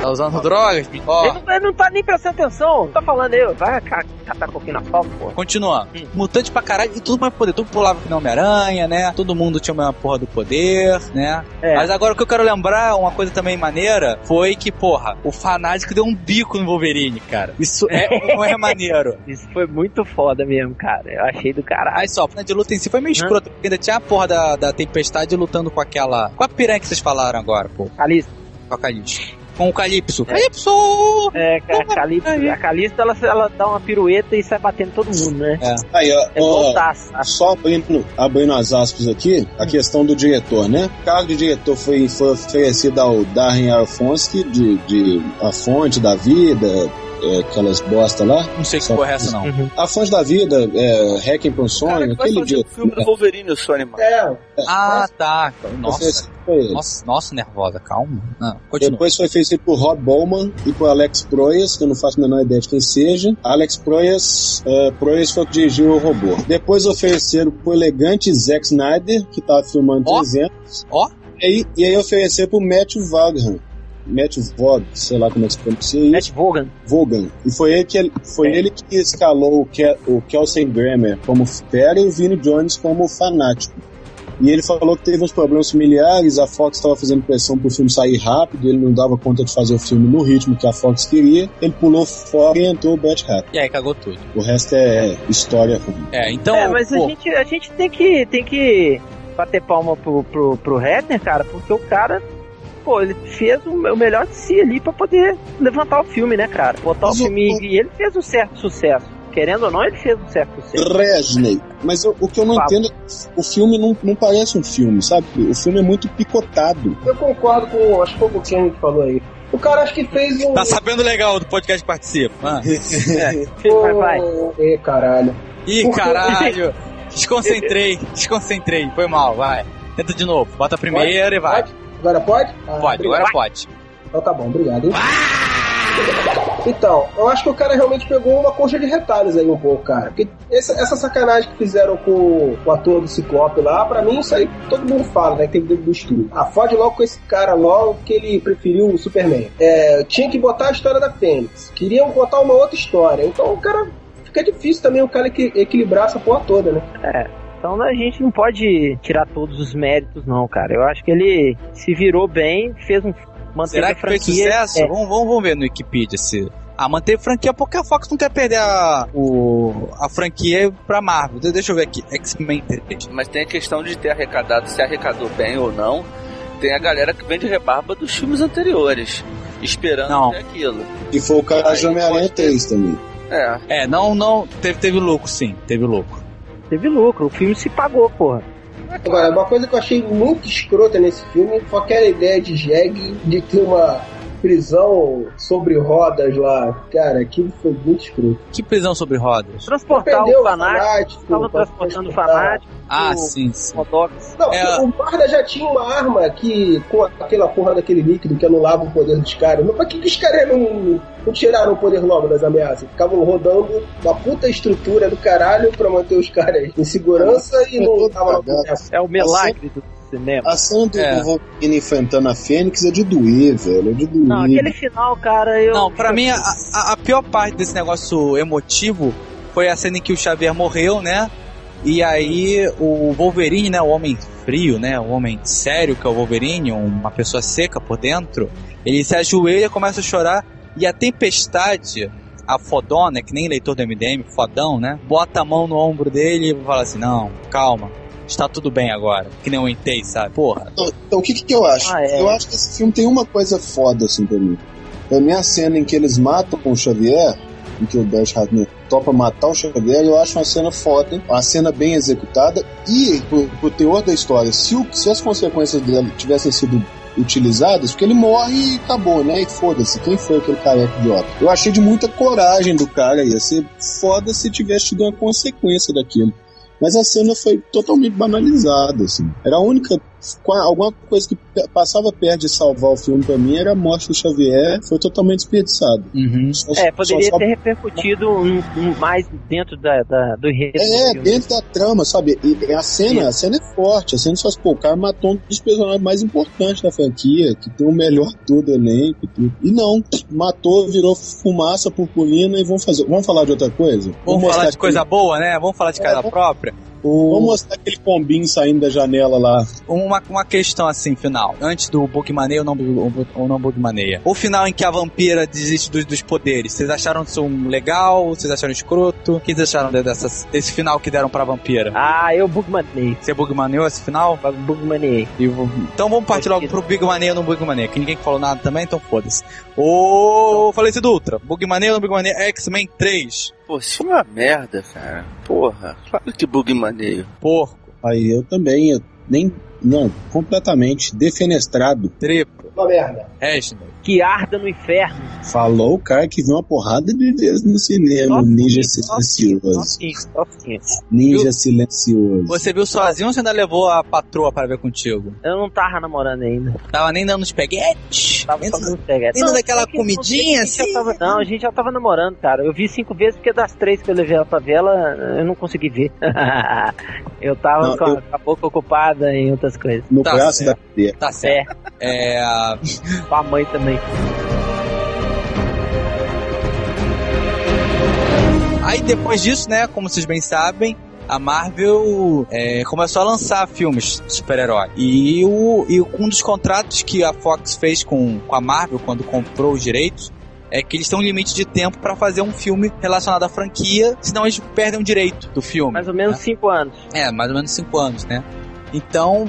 Tá usando drogas? Ó, Ele, não, ele não tá nem prestando atenção, tá falando eu, vai ca- catar coquinho na palma, pô. Continua. Hum. Mutante pra caralho e tudo mais poder. Tudo pulava que não Homem-Aranha, né? Todo mundo tinha uma porra do poder, né? É. Mas agora o que eu quero lembrar, uma coisa também maneira, foi que, porra, o fanático deu um bico no Wolverine, cara. Isso é, não é maneiro. [LAUGHS] Isso foi muito foda mesmo, cara. Eu achei do caralho. Aí só, a de luta em si foi meio escroto, porque ainda tinha a porra da, da tempestade lutando com aquela. Com a piranha que vocês falaram agora, pô. Calista. Com a. Com o Calypso. É. Calypso! É, a Calista, a Calista ela, ela dá uma pirueta e sai batendo todo mundo, né? Aí, ó, É ó, voltaça. só abrindo, abrindo as aspas aqui, a questão do diretor, né? O cargo de diretor foi, foi oferecido ao Darren Aronofsky, de, de A Fonte da Vida, é, aquelas bosta lá. Não sei que porra é essa, não. Uhum. A Fonte da Vida, é, Hacking para um Sonho, Cara, aquele fazer o filme do Wolverine, o Sony, mano. É, Ah, tá. Nossa. Nossa, nossa, nervosa, calma. Não, continua. Depois foi feito por Rob Bowman e por Alex Proyas, que eu não faço a menor ideia de quem seja. Alex Proyas, uh, Proyas foi o que dirigiu o robô. Depois ofereceram pro elegante Zack Snyder, que tava filmando Ó. 300. Ó. E aí, e aí ofereceram pro Matthew Vaughan. Matt Vaughn, sei lá como é que se pronuncia isso. Matt Vaughan. Vaughan. E foi ele que, foi É. ele que escalou o, Ke o Kelsey Grammer como fera e o Vinnie Jones como fanático. E ele falou que teve uns problemas familiares, a Fox estava fazendo pressão pro filme sair rápido, ele não dava conta de fazer o filme no ritmo que a Fox queria, ele pulou fora e entrou o Bret Hart. E aí cagou tudo. O resto é história ruim. É, então. é, mas a pô, gente, a gente tem que, tem que bater palma pro, pro, pro Redner, cara, porque o cara, pô, ele fez o, melhor de si ali pra poder levantar o filme, né, cara? Botar o Mas o- filme o- e ele fez um certo sucesso. Querendo ou não, ele fez um certo sucesso. Resney. Mas eu- o que eu não Fala. entendo é que o filme não, não parece um filme, sabe? O filme é muito picotado. Eu concordo com, acho que foi o Kenny que falou aí. O cara acho que fez um. Tá sabendo legal do podcast que participa. Ah. [LAUGHS] Vai, vai. Ê, caralho. Ih, caralho. Desconcentrei, desconcentrei. Foi mal, vai. Tenta de novo. Bota a primeira e vai. Pode? Agora pode? Ah, Pode, obrigado. agora pode. Então tá bom, obrigado. Hein? Então, eu acho que o cara realmente pegou uma coxa de retalhos aí um pouco, cara. Porque essa, essa sacanagem que fizeram com o ator do Ciclope lá, pra mim isso aí todo mundo fala, né? Que tem dedo do estúdio. Ah, fode logo com esse cara logo que ele preferiu o Superman. É, tinha que botar a história da Fênix. Queriam botar uma outra história. Então o cara. Fica difícil também o cara equi- equilibrar essa porra toda, né? É. Então a gente não pode tirar todos os méritos, não, cara. Eu acho que ele se virou bem, fez um. Manteve Será a que fez franquia. sucesso? É. Vamos, vamos, vamos ver no Wikipedia se. Ah, manteve franquia porque a Fox não quer perder a, o, a franquia pra Marvel. De- Deixa eu ver aqui. X-Men 3. Mas tem a questão de ter arrecadado, se arrecadou bem ou não. Tem a galera que vende rebarba dos filmes anteriores, esperando Não. ter aquilo. E foi o cara de Homem-Aranha pode ter. 3 também. É, É, não, não. Teve, teve lucro, sim. Teve lucro. Teve lucro, o filme se pagou, porra. Agora, uma coisa que eu achei muito escrota nesse filme foi aquela ideia de Jeg de ter uma prisão sobre rodas lá. Cara, aquilo foi muito escroto. Que prisão sobre rodas? Transportar o o fanático, pra transportando o fanático, Ah, o sim, sim. Modox. Não, É. o guarda já tinha uma arma que, com aquela porra daquele líquido que anulava o poder dos caras. Mas pra que, que os caras não, não tiraram o poder logo das ameaças? Ficavam rodando uma puta estrutura do caralho pra manter os caras em segurança e não tava lá com essa. É o milagre do cinema. A cena do É. do Wolverine enfrentando a Fênix é de doer, velho. É de doer. Não, aquele final, cara, eu. Não, pra mim, a, a- a pior parte desse negócio emotivo foi a cena em que o Xavier morreu, né? E aí o Wolverine, né? O homem frio, né? O homem sério que é o Wolverine, uma pessoa seca por dentro. Ele se ajoelha, começa a chorar. E a tempestade, a fodona, que nem leitor do MDM, fodão, né? Bota a mão no ombro dele e fala assim: Não, calma. Está tudo bem agora. Que nem eu entei, sabe? Porra. Então, então, o que, que eu acho? Ah, é. Eu acho que esse filme tem uma coisa foda, assim, pra mim. Pra mim, a cena em que eles matam o Xavier, em que o Bert Hartner topa matar o Xavier, eu acho uma cena foda, uma cena bem executada. E, pro, pro teor da história, se, o- se as consequências dela tivessem sido utilizadas, porque ele morre e acabou, né? E foda-se, quem foi aquele careca idiota? Eu achei de muita coragem do cara, ia ser foda se tivesse tido uma consequência daquilo. Mas a cena foi totalmente banalizada, assim. Era a única. Alguma coisa que passava perto de salvar o filme pra mim era a morte do Xavier, foi totalmente desperdiçado. Uhum. Só- É, só- poderia só- ter repercutido um, um mais dentro da, da- do enredo. do É, filme. dentro da trama, sabe? E a cena, a cena é forte. A cena só pô, o cara matou um dos personagens mais importantes da franquia, que tem o melhor todo elenco e tudo. E não, [CLEARS THROAT] matou, virou fumaça, purpurina e vamos fazer. Vamos falar de outra coisa? Vamos mostrar falar de coisa boa, né? Vamos falar de casa própria. O- Vamos mostrar aquele pombinho saindo da janela lá. uma, uma questão assim, final. Antes do Bugmaneia ou não, ou não Bugmaneia. O final em que a vampira desiste dos, dos poderes. Vocês acharam isso um legal? Vocês acharam escroto? O que vocês acharam de- dessas, desse final que deram pra vampira? Ah, eu bugmanei. Você bugmaneou esse final? Bugmanei. Vou- Então vamos partir logo pro Bugmaneia ou não Bugmaneia, que ninguém falou nada também, então foda-se. Ô, falecido Ultra, Bugmaneia ou não Bugmaneia? X-Men 3. Pô, esse filme é uma merda, cara. Porra, claro que bug maneiro. Porco, Aí eu também, eu nem. Não, completamente defenestrado. Triplo, Uma merda. Resney. Que arda no inferno. Falou o cara que viu uma porrada de vezes no cinema. Ninja Silencioso. Ninja Silencioso. Você viu sozinho ou você ainda levou a patroa para ver contigo? Eu não tava namorando ainda. Tava nem dando espaguete? Tava só dando peguete. Nem dando Não, aquela é que comidinha já assim? tava- não, a gente já tava namorando, cara. Eu vi cinco vezes porque das três que eu levei ela pra ver, ela, eu não consegui ver. [LAUGHS] eu tava Não, com, a, eu- com a boca ocupada em outras coisas. No Tá braço certo. da cadeira. Tá certo. É. Com a mãe também. Aí depois disso, né, como vocês bem sabem, a Marvel é, começou a lançar filmes de super-herói. E, o, e um dos contratos que a Fox fez com, com a Marvel quando comprou os direitos é que eles têm um limite de tempo pra fazer um filme relacionado à franquia, senão eles perdem o direito do filme. Mais ou menos cinco anos. É, mais ou menos cinco anos, né? Então,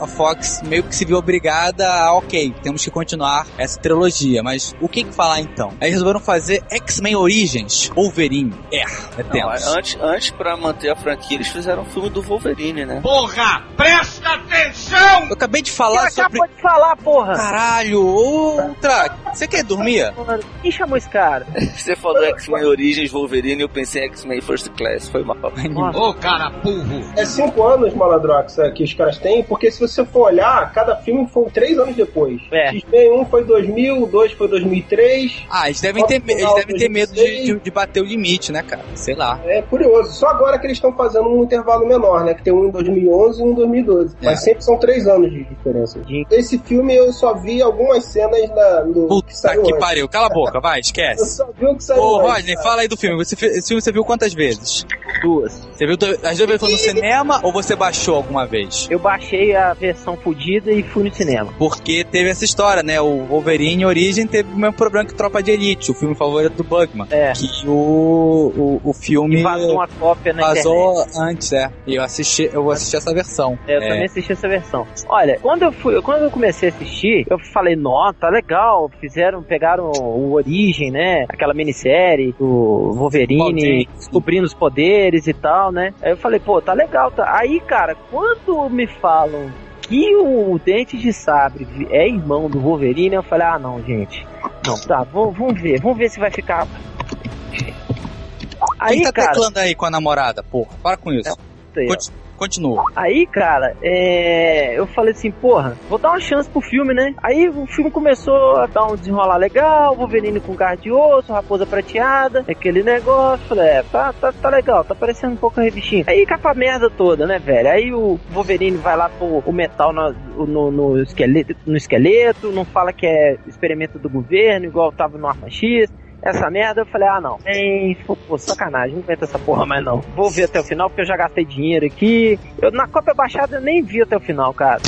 a Fox meio que se viu obrigada a, ok, temos que continuar essa trilogia, mas o que que falar então? Aí resolveram fazer X-Men Origins, Wolverine. É, é Não, tenso. antes, antes, pra manter a franquia, eles fizeram um filme do Wolverine, né? Porra, presta atenção! Eu acabei de falar sobre... acabou de falar, porra! Caralho, outra! Você quer dormir? Mano, Quem chamou esse cara? [LAUGHS] Você falou X-Men Origins Wolverine e eu pensei em X-Men First Class, foi mal. Nossa, Ô, cara burro! É cinco anos, Maladrox, é, que os caras têm, porque se você for olhar, cada filme foi três anos depois. É. X-Men 1 foi 2000, 2 foi 2003. Ah, eles devem ter, eles devem ter medo de, de, de bater o limite, né, cara? Sei lá. É curioso. Só agora que eles estão fazendo um intervalo menor, né? Que tem um em 2011 e um em 2012. É. Mas sempre são três anos de diferença. Sim. Esse filme eu só vi algumas cenas da, do que Puta saiu que pariu, cala a boca, vai, [LAUGHS] Eu esquece. só vi o que saiu Ô, antes, Rodney, cara. fala aí do filme. Você, esse filme você viu quantas vezes? duas. Você viu as duas vezes no cinema ou você baixou alguma vez? Eu baixei a versão fodida e fui no cinema. Porque teve essa história, né? O Wolverine Origem teve o mesmo problema que Tropa de Elite, o filme favorito do Bugman. É. Que o, o, o filme E vazou uma cópia na internet. vazou antes, é. E eu assisti, eu vou assistir essa versão. É, eu também assisti essa versão. Olha, quando eu fui, quando eu comecei a assistir, eu falei, nossa, tá legal. Fizeram, pegaram o Origem, né? Aquela minissérie do Wolverine descobrindo os poderes e tal, né? Aí eu falei, pô, tá legal, tá. Aí, cara, quando me falam que o Dente de Sabre é irmão do Wolverine, eu falei, ah não, gente. Não, tá, vamos, ver, vamos ver se vai ficar. Aí, Quem tá cara, teclando aí com a namorada, porra? Para com isso. aí, ó. Conti- Continua. Aí, cara, é... eu falei assim, porra, vou dar uma chance pro filme, né? Aí o filme começou a dar um desenrolar legal, Wolverine com carne de osso, raposa prateada, aquele negócio. Falei, é, tá, tá, tá legal, tá parecendo um pouco a revistinha. Aí capa a merda toda, né, velho? Aí o Wolverine vai lá pôr o metal no, no, no esqueleto, no esqueleto, não fala que é experimento do governo, igual tava no Arma X. Essa merda, eu falei, ah não, tem, pô, sacanagem, não inventa essa porra mais não. Vou ver até o final, porque eu já gastei dinheiro aqui. Eu, na cópia baixada eu nem vi até o final, cara.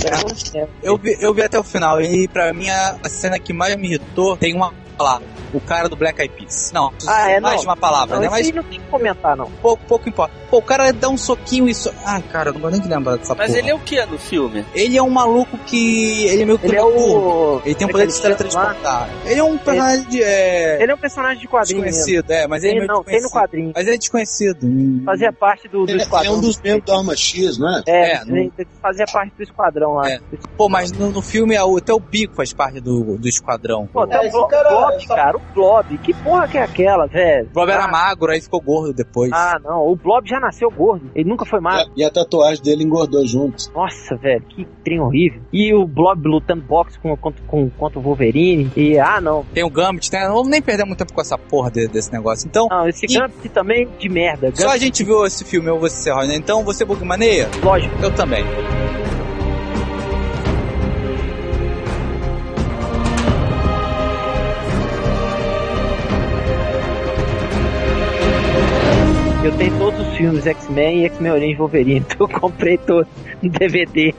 É, Eu vi, eu vi até o final e pra mim a cena que mais me irritou tem uma palavra. O cara do Black Eyed Peas. Não, Ah, é, mais não. de uma palavra, não, né? Mas não tem que comentar, não. pouco, pouco importa. Pô, o cara dá um soquinho e so... Ah, cara, eu não vou nem lembrar dessa Mas porra. ele é o que no filme? Ele é um maluco que... Ele é meio que Ele é o. Ele tem um é poder de ele chama teletransportar. Ele é um personagem de... É... Ele é um personagem de quadrinho. mesmo. desconhecido, é, mas ele é meio não, tem no quadrinho. Mas ele é desconhecido. Fazia parte do, do Ele é esquadrão. um dos membros do Arma X, não é? É, É, ele fazia parte do esquadrão lá. É. Pô, mas no, no filme até o Bico faz parte do, do esquadrão. Pô, até É, o Blo- cara- Blob, essa- cara, o Blob. Que porra que é aquela, velho? O Blob era ah, magro, aí ficou gordo depois. Ah, não. O Blob já nasceu gordo. Ele nunca foi magro. E a tatuagem dele engordou junto. Nossa, velho, que trem horrível. E o Blob lutando boxe com, com, com, contra o Wolverine. E, ah, não. Tem o Gambit, né? Não vou nem perder muito tempo com essa porra de- desse negócio. Então, Não, esse E- Gambit também de merda. só a gente viu esse filme, eu você, Rodney. Então, você Bugmaneia? Lógico. Eu também. Filmes X-Men e X-Men Origem Wolverine. [LAUGHS] Então eu comprei todos no DVD.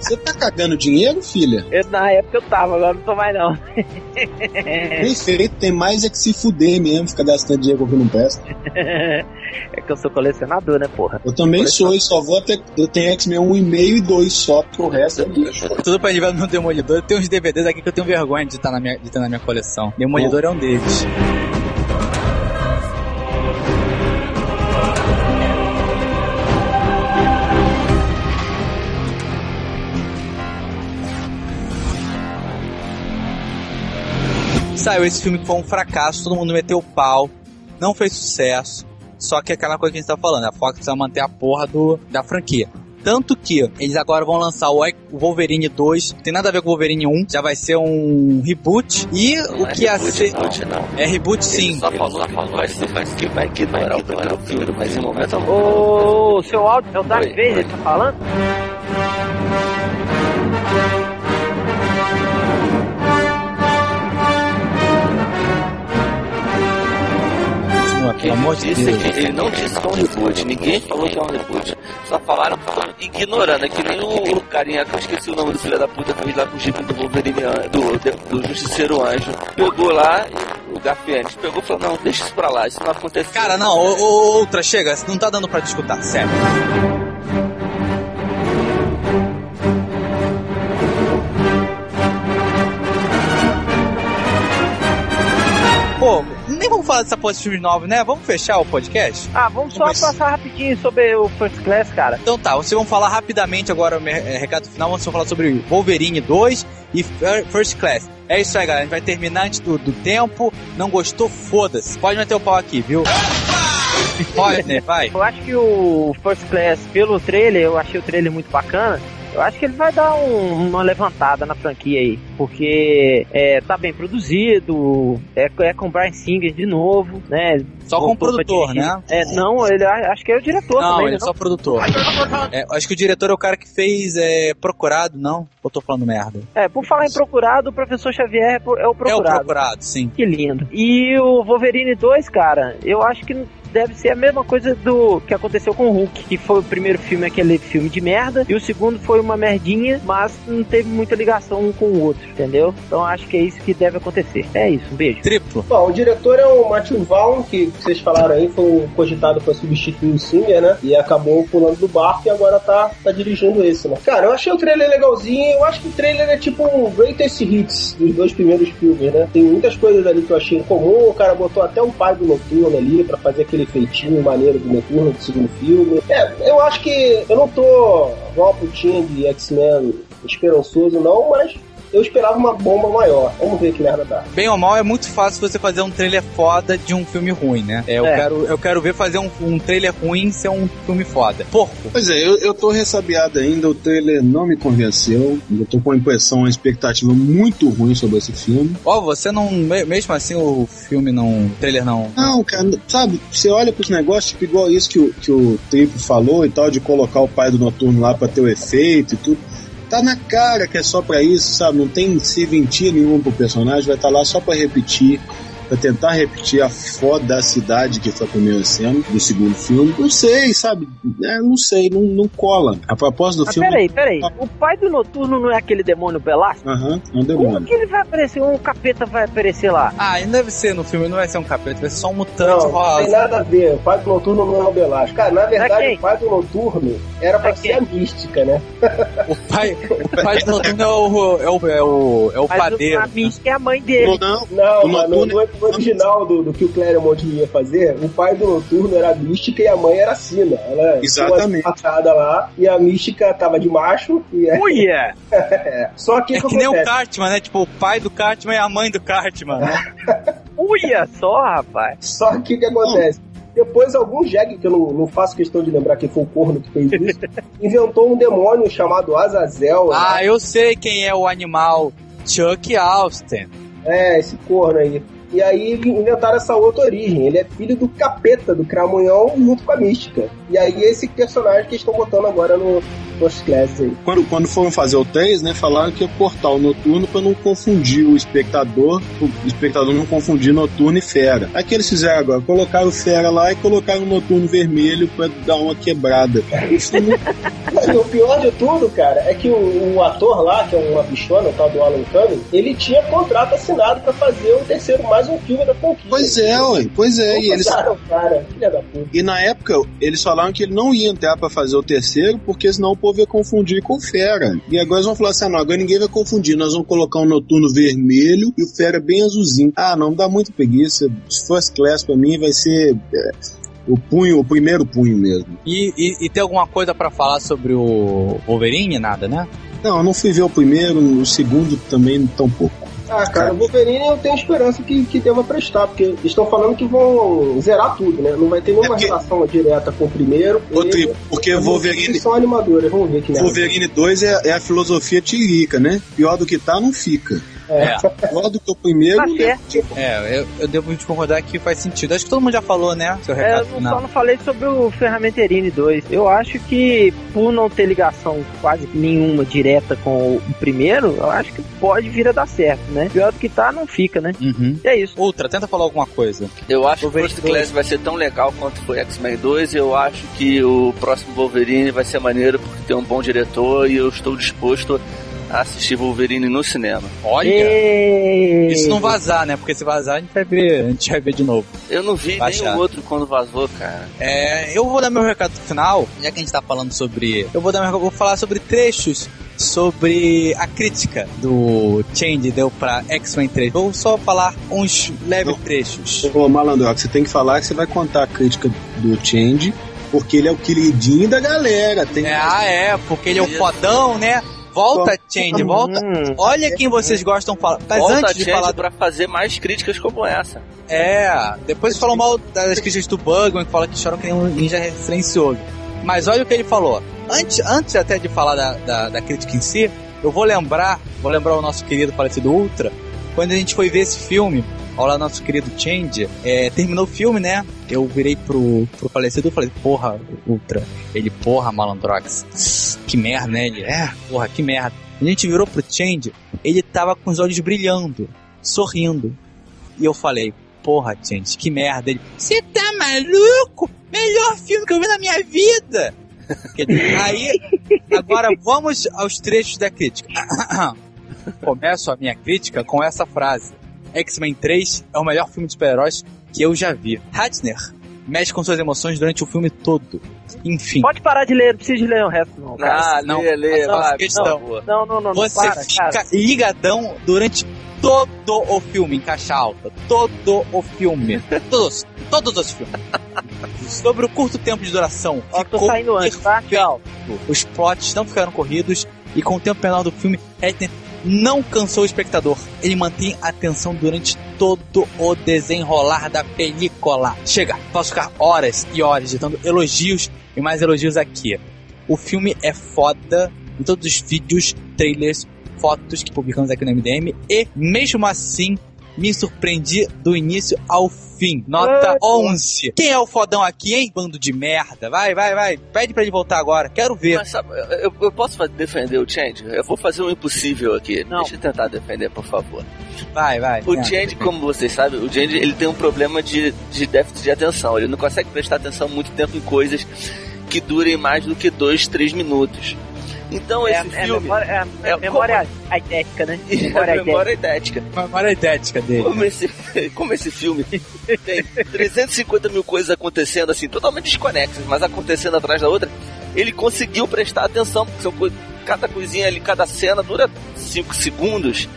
Você tá cagando dinheiro, filha? Eu, na época eu tava, agora não tô mais não. [LAUGHS] Bem feito, tem mais é que se fuder mesmo, ficar gastando dinheiro que não presta. é que eu sou colecionador, né, porra? Eu também sou, e só vou até. Eu tenho X-Men 1 e meio e 2 só, porque o resto é lixo. Tudo pra nível no Demolidor. Tem uns DVDs aqui que eu tenho vergonha de, estar na minha, de ter na minha coleção. Demolidor é um deles. Saiu esse filme que foi um fracasso, todo mundo meteu o pau, não fez sucesso. Só que é aquela coisa que a gente tá falando, a Fox vai manter a porra do, da franquia. Tanto que eles agora vão lançar o Wolverine 2, tem nada a ver com o Wolverine 1, já vai ser um reboot. E o que ia reboot, ser. reboot, não. É reboot sim. Ele só falou, só falou, vai ser, vai ser, vai que vai vai o filme, mas em momento algum. Ô, seu áudio é o Oi, Vader tá falando? Pelo amor de Deus. que ele não disse que é um reboot, ninguém falou que é um reboot. Só falaram que ignorando, é que nem o, o carinha, que eu esqueci o nome do filho da puta, fez lá com o jeito do Wolverine, do, do Justiceiro Anjo. Pegou lá, e o Garfiennes pegou e falou, não, deixa isso pra lá, isso não acontece. Cara, não, outra, chega, não tá dando pra discutir, sério. Falar dessa porra de filme novo, né? Vamos fechar o podcast? Ah, vamos só Mas- passar rapidinho sobre o First Class, cara. Então tá, vocês vão falar rapidamente agora, o é, recado final, vocês vão falar sobre Wolverine 2 e Fir- First Class. É isso aí, galera, a gente vai terminar antes do, do tempo, não gostou, foda-se. Pode meter o pau aqui, viu? Pode, né? Vai. Eu acho que o First Class, pelo trailer, eu achei o trailer muito bacana. Eu acho que ele vai dar um- uma levantada na franquia aí. Porque é, tá bem produzido, é, é com o Brian Singer de novo, né? Só com o produtor, né? É, não, ele acho que é o diretor Não, também, ele né, é só produtor. É, acho que o diretor é o cara que fez é, Procurado, não? Ou tô falando merda? É, por falar em procurado, o professor Xavier é o É o procurado. Procurado, sim. Que lindo. E o Wolverine 2, cara, eu acho que deve ser a mesma coisa do que aconteceu com o Hulk, que foi o primeiro filme aquele filme de merda, e o segundo foi uma merdinha, mas não teve muita ligação um com o outro, entendeu? Então acho que é isso que deve acontecer. É isso, um beijo. Triplo. Bom, o diretor é o Matthew Vaughn, que vocês falaram aí, foi um cogitado para substituir o Singer, né? E acabou pulando do barco e agora tá, tá dirigindo esse, né? Cara, eu achei o trailer legalzinho, eu acho que o trailer é tipo um greatest hits dos dois primeiros filmes, né? Tem muitas coisas ali que eu achei em comum, o cara botou até um pai do Noturno ali pra fazer aquele feitinho maneiro do Noturno do segundo filme. É, eu acho que eu não tô a putinha de X-Men esperançoso não, mas eu esperava uma bomba maior. Vamos ver que merda dá. Bem ou mal, é muito fácil você fazer um trailer foda de um filme ruim, né? É, eu, É. Quero, eu quero ver fazer um, um trailer ruim ser um filme foda. Porco. Pois é, eu, eu tô ressabiado ainda, o trailer não me convenceu. Eu tô com uma impressão, uma expectativa muito ruim sobre esse filme. Ó, você não. me- Mesmo assim, o filme não. O trailer não. Não, cara, sabe, você olha pros negócios, tipo, igual isso que o, que o Triplo falou e tal, de colocar o pai do Noturno lá pra ter o efeito e tudo. Tá na cara que é só pra isso, sabe? Não tem serventia nenhuma pro personagem, vai estar lá só pra repetir, pra tentar repetir a foda da cidade que foi a primeira cena do segundo filme. Não sei, sabe? É, não sei, não, não cola. A proposta do Mas filme. peraí, peraí. O pai do Noturno não é aquele demônio Belasco? Aham, é um Como demônio. que ele vai aparecer? Um capeta vai aparecer lá? Ah, e não deve ser no filme, não vai ser um capeta, vai ser só um mutante Não, não tem rosa. nada a ver. O pai do Noturno não é o Belasco. Cara, na verdade, o pai do Noturno era pra É ser a mística, né? [LAUGHS] O pai, o pai do Noturno é o, é o, é o, é o Mas padeiro. a mística é a mãe dele. Não, Não, O mas no, Noturno- no original do, do que o Claremont ia fazer, o pai do Noturno era a mística e a mãe era a Sina. Ela Exatamente. passada lá e a mística tava de macho. E é, Uia! [LAUGHS] Só que É o que que nem o? Cartman, né? Tipo, o pai do Cartman é a mãe do Cartman, né? Uia só, rapaz. Só que o que acontece? Depois, algum jegue, que eu não, não faço questão de lembrar quem foi o corno que fez isso, [LAUGHS] inventou um demônio chamado Azazel. né? Ah, eu sei quem é o animal. Chuck Austin. É, esse corno aí. E aí inventaram essa outra origem. Ele é filho do capeta, do Cramunhão, junto com a mística. E aí esse personagem que estão botando agora no First Class aí. Quando, quando foram fazer o 3, né, falaram que ia cortar o noturno pra não confundir o espectador, o espectador não confundir noturno e fera. Aí que eles fizeram agora, colocaram o fera lá e colocaram o noturno vermelho pra dar uma quebrada. Isso não- [LAUGHS] E o pior de tudo, cara, é que o, o ator lá, que é uma bichona, o tal do Alan Cumming, ele tinha contrato assinado pra fazer o terceiro, mais um filme da franquia. pois é, ué, pois é. E, eles, cara, filha da puta. e na época eles falaram que ele não ia entrar pra fazer o terceiro, porque senão o povo ia confundir com o fera. E agora eles vão falar assim: ah, não, agora ninguém vai confundir, nós vamos colocar um noturno vermelho e o fera bem azulzinho. Ah, não, dá muita preguiça. First class pra mim vai ser. é, o punho, o primeiro punho mesmo. E, e, e tem alguma coisa pra falar sobre o Wolverine? Nada, né? Não, eu não fui ver o primeiro, o segundo também tão pouco. Ah, cara, o Wolverine eu tenho esperança que, que deva prestar, porque estão falando que vão zerar tudo, né? Não vai ter nenhuma É porque- relação direta com o primeiro. Ô, E- porque Wolverine- São animadoras, vamos ver que. Wolverine 2 é, é a filosofia tirica, né? Pior do que tá, não fica. É. Pior do que o primeiro. Tá né? certo. É, eu, eu devo te concordar que faz sentido. Acho que todo mundo já falou, né? Seu É, recado eu não- final. só não falei sobre o Ferramenterine 2. Eu acho que, por não ter ligação quase nenhuma direta com o primeiro, eu acho que pode vir a dar certo, né? Pior do que tá, não fica, né? Uhum. E é isso. Outra, tenta falar alguma coisa. Eu acho que o First Class vai ser tão legal quanto foi X-Men 2. Eu acho que o próximo Wolverine vai ser maneiro porque tem um bom diretor e eu estou disposto a assistir Wolverine no cinema. Olha! Isso não vazar, né? Porque se vazar, a gente vai ver, a gente vai ver de novo. Eu não vi Vai nem o outro quando vazou, cara. É, eu vou dar meu recado final, já que a gente tá falando sobre. Eu vou dar meu recado, vou falar sobre trechos sobre a crítica do Change deu pra X-Men 3. Vou só falar uns leves trechos. Ô, Malandrox, você tem que falar que você vai contar a crítica do Change, porque ele é o queridinho da galera. Tem É, ah, é, porque ele é o fodão, né? Volta, Change, volta. Hum, Olha quem vocês gostam de falar. Mas Volta antes de Change falar. pra fazer mais críticas como essa. É, depois falou mal das críticas do Bugman, que fala que choram que nem um ninja silencioso. Mas olha o que ele falou. Antes, antes até de falar da, da, da crítica em si, eu vou lembrar, vou lembrar o nosso querido falecido Ultra, quando a gente foi ver esse filme, do nosso querido Change, é, terminou o filme, né? Eu virei pro, pro falecido e falei, porra, Ultra. Ele, porra, Malandrox. Que merda, né? Ele, é, porra, que merda. A gente virou pro Change, ele tava com os olhos brilhando, sorrindo. E eu falei, porra, gente, que merda. Ele, você tá maluco? Melhor filme que eu vi na minha vida. Aí, agora vamos aos trechos da crítica. [CLEARS THROAT] Começo a minha crítica com essa frase. X-Men 3 é o melhor filme de super-heróis que eu já vi. Hatner mexe com suas emoções durante o filme todo. Enfim, Pode parar de ler, não precisa de ler o resto, não. Cara. Ah, não, lê, lê, não, vai, questão. Não, não, não, não. você para, fica cara. ligadão durante todo o filme em caixa alta. Todo o filme. [LAUGHS] Todos, todos os filmes. Sobre o curto tempo de duração, Ó, tô ficou saindo antes, tá? Os plots não ficaram corridos e com o tempo menor do filme, Hatner não cansou o espectador. Ele mantém a atenção durante todo o desenrolar da película. Chega, posso ficar horas e horas ditando elogios e mais elogios aqui. O filme é foda em todos os vídeos, trailers, fotos que publicamos aqui no MDM e mesmo assim me surpreendi do início ao fim. Nota Ah, 11. Quem é o fodão aqui, hein? Bando de merda. Vai, vai, vai. Pede pra ele voltar agora. Quero ver. Mas sabe, eu, eu posso defender o Change? Eu vou fazer o impossível aqui. Não. Deixa eu tentar defender, por favor. Vai, vai. O É. Change, como vocês sabem, o Change ele tem um problema de, de déficit de atenção. Ele não consegue prestar atenção muito tempo em coisas que durem mais do que dois, três minutos. Então É, esse é filme memória, é, é memória idética, né? é Memória idética. memória idética. Memória idética dele. Como esse, [LAUGHS] como esse filme tem 350 mil coisas acontecendo, assim, totalmente desconexas, mas acontecendo atrás da outra, ele conseguiu prestar atenção, porque são cada coisinha ali, cada cena dura 5 segundos.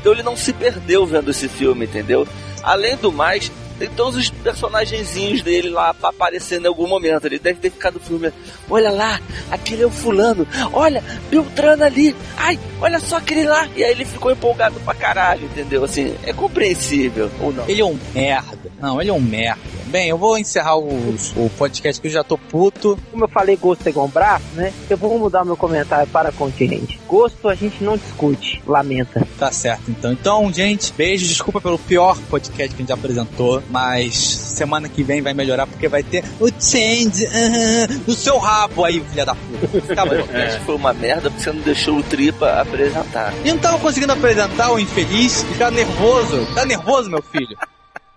Então ele não se perdeu vendo esse filme, entendeu? Além do mais, tem todos os personagenzinhos dele lá pra aparecendo em algum momento. Ele deve ter ficado filme. Olha lá, aquele é o fulano. Olha, Beltrano ali. Ai, olha só aquele lá. E aí ele ficou empolgado pra caralho, entendeu? Assim, é compreensível ou não? Ele é um merda. Não, ele é um merda. Bem, eu vou encerrar o, o podcast que eu já tô puto. Como eu falei, gosto é igual um braço, né? Eu vou mudar meu comentário para continente. Gosto a gente não discute, lamenta. Tá certo, então. Então, gente, beijo. Desculpa pelo pior podcast que a gente apresentou. Mas semana que vem vai melhorar porque vai ter o change ah, no seu rabo aí, filha da puta. Acho que foi uma merda porque você não deixou o Tripa apresentar. E não tava conseguindo apresentar o infeliz. Ficar nervoso. Tá nervoso, meu filho?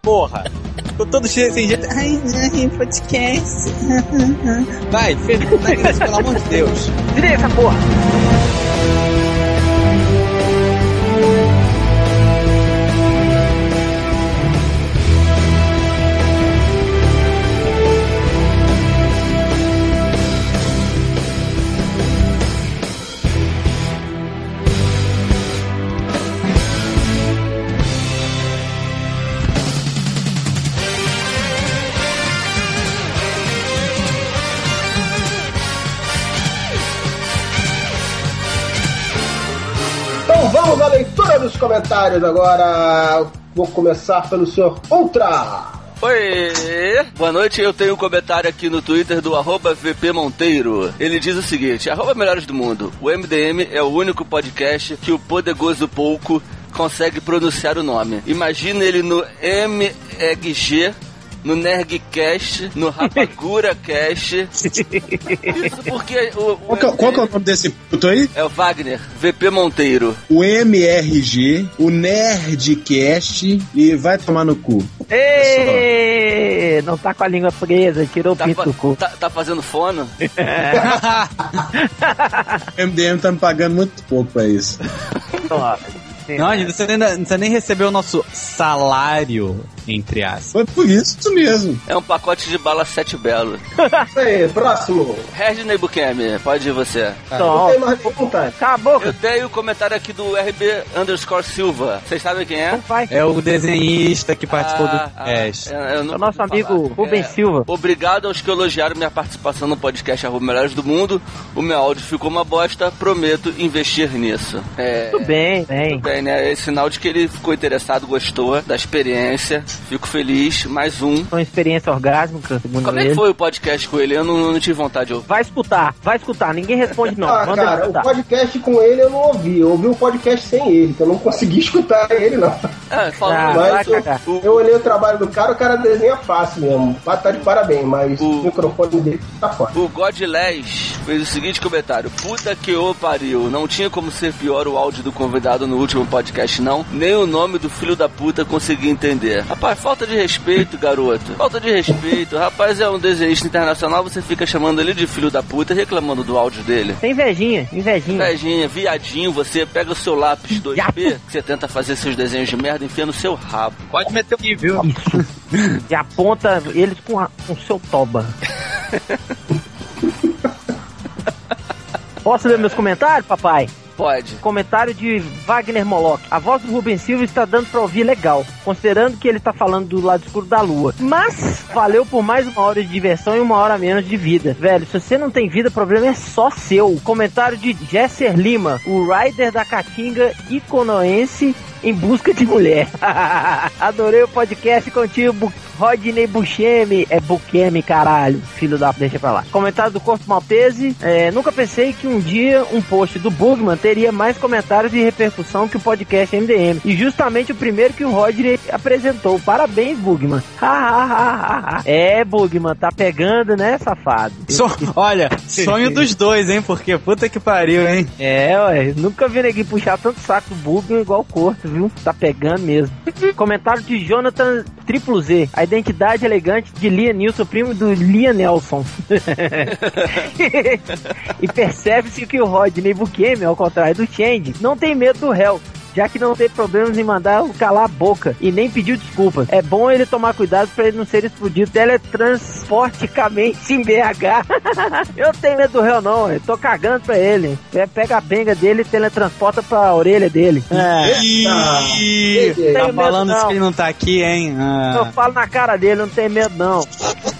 Porra. Tô todo cheio sem jeito. Ai, ai, podcast. [LAUGHS] Vai, pelo amor de Deus. Tira essa porra! Comentários agora. Vou começar pelo senhor Ultra. Oi! Boa noite, eu tenho um comentário aqui no Twitter do arroba VP Monteiro. Ele diz o seguinte, arroba Melhores do Mundo, o MDM é o único podcast que o poderoso pouco consegue pronunciar o nome. Imagina ele no MEG no Nergcast, no [LAUGHS] Rapagura Cast. Isso porque o, o Qual que, é- qual que é o nome desse puto aí? é o Wagner, VP Monteiro. O MRG, o Nerdcast e vai tomar no cu. Ê, não tá com a língua presa, tirou o Tá, pinto fa- do cu. tá, tá fazendo fono? [LAUGHS] O MDM tá me pagando muito pouco pra isso. Não, a gente, você, ainda, você nem recebeu o nosso salário, entre aspas. Foi por isso mesmo. É um pacote de bala sete belo. Isso aí, próximo. Regis Nebuchemi, pode ir você. Não Então, tem mais perguntas. acabou. Eu tenho o comentário aqui do RB underscore Silva. Vocês sabem quem é? Não vai. É o desenhista que participou Ah, do é, eu não É o nosso amigo falar. Rubens Silva. Obrigado aos que elogiaram minha participação no podcast Arroba Melhores do Mundo. O meu áudio ficou uma bosta, prometo investir nisso. É, Tudo bem, bem. bem, né? É sinal de que ele ficou interessado, gostou da experiência. Fico feliz. Mais um. Foi uma experiência orgásmica, segundo Como é ele. que foi o podcast com ele? Eu não, não tive vontade de ouvir. Vai escutar, vai escutar. Ninguém responde não. ah, Manda ele cara, o podcast com ele eu não ouvi. Eu ouvi o podcast sem ele, que eu não consegui [LAUGHS] escutar ele, não. É, falando, Ah, vai Mas eu, cagar. eu olhei o trabalho do cara, o cara desenha fácil mesmo. Vai estar de parabéns, mas O- o microfone dele tá fora. O Godless fez o seguinte comentário: Puta que o pariu, não tinha como ser pior o áudio do convidado no último podcast, não. Nem o nome do filho da puta consegui entender. Rapaz, falta de respeito, garoto. Falta de respeito. Rapaz, é um desenhista internacional, você fica chamando ele de filho da puta e reclamando do áudio dele. Tem invejinha, invejinha. Invejinha, viadinho, você pega o seu lápis 2B, que você tenta fazer seus desenhos de merda, enfia no seu rabo. Pode meter o viu? Isso. [LAUGHS] E aponta eles com, a, com seu toba. [LAUGHS] Posso ler meus comentários, papai? Pode. Comentário de Wagner Moloch. A voz do Rubens Silva está dando pra ouvir legal, considerando que ele tá falando do lado escuro da lua. Mas valeu por mais uma hora de diversão e uma hora menos de vida. Velho, se você não tem vida, o problema é só seu. Comentário de Jesser Lima, o rider da Caatinga iconoense em busca de mulher. [LAUGHS] Adorei o podcast contigo, Bu- Rodney Buscemi. É Buquemi, caralho. Filho da... Deixa pra lá. Comentário do Corpo Maltese. É, nunca pensei que um dia um post do Bugman teria mais comentários e repercussão que o podcast MDM. E justamente o primeiro que o Rodney apresentou. Parabéns, Bugman. [LAUGHS] é, Bugman, tá pegando, né, safado? So- olha, sonho [LAUGHS] dos dois, hein? Porque puta que pariu, hein? É, ué, nunca vi ninguém puxar tanto saco do Bugman igual o Corto, viu? Tá pegando mesmo. Comentário de Jonathan Triplo Z. A identidade elegante de Liam Nilson, primo do Liam Nelson. [LAUGHS] e percebe-se que o Rodney Bukemi, ao contrário do Change, não tem medo do réu. Já que não tem problemas em mandar o calar a boca e nem pediu desculpas. É bom ele tomar cuidado pra ele não ser explodido teletransporticamente em BH. [LAUGHS] eu tenho medo do réu, não. Eu tô cagando pra ele. Pe- Pega a benga dele e teletransporta pra orelha dele. É. Eita. Tenho tá medo, falando não. que ele não tá aqui, hein? Ah. Eu falo na cara dele, não tem medo, não.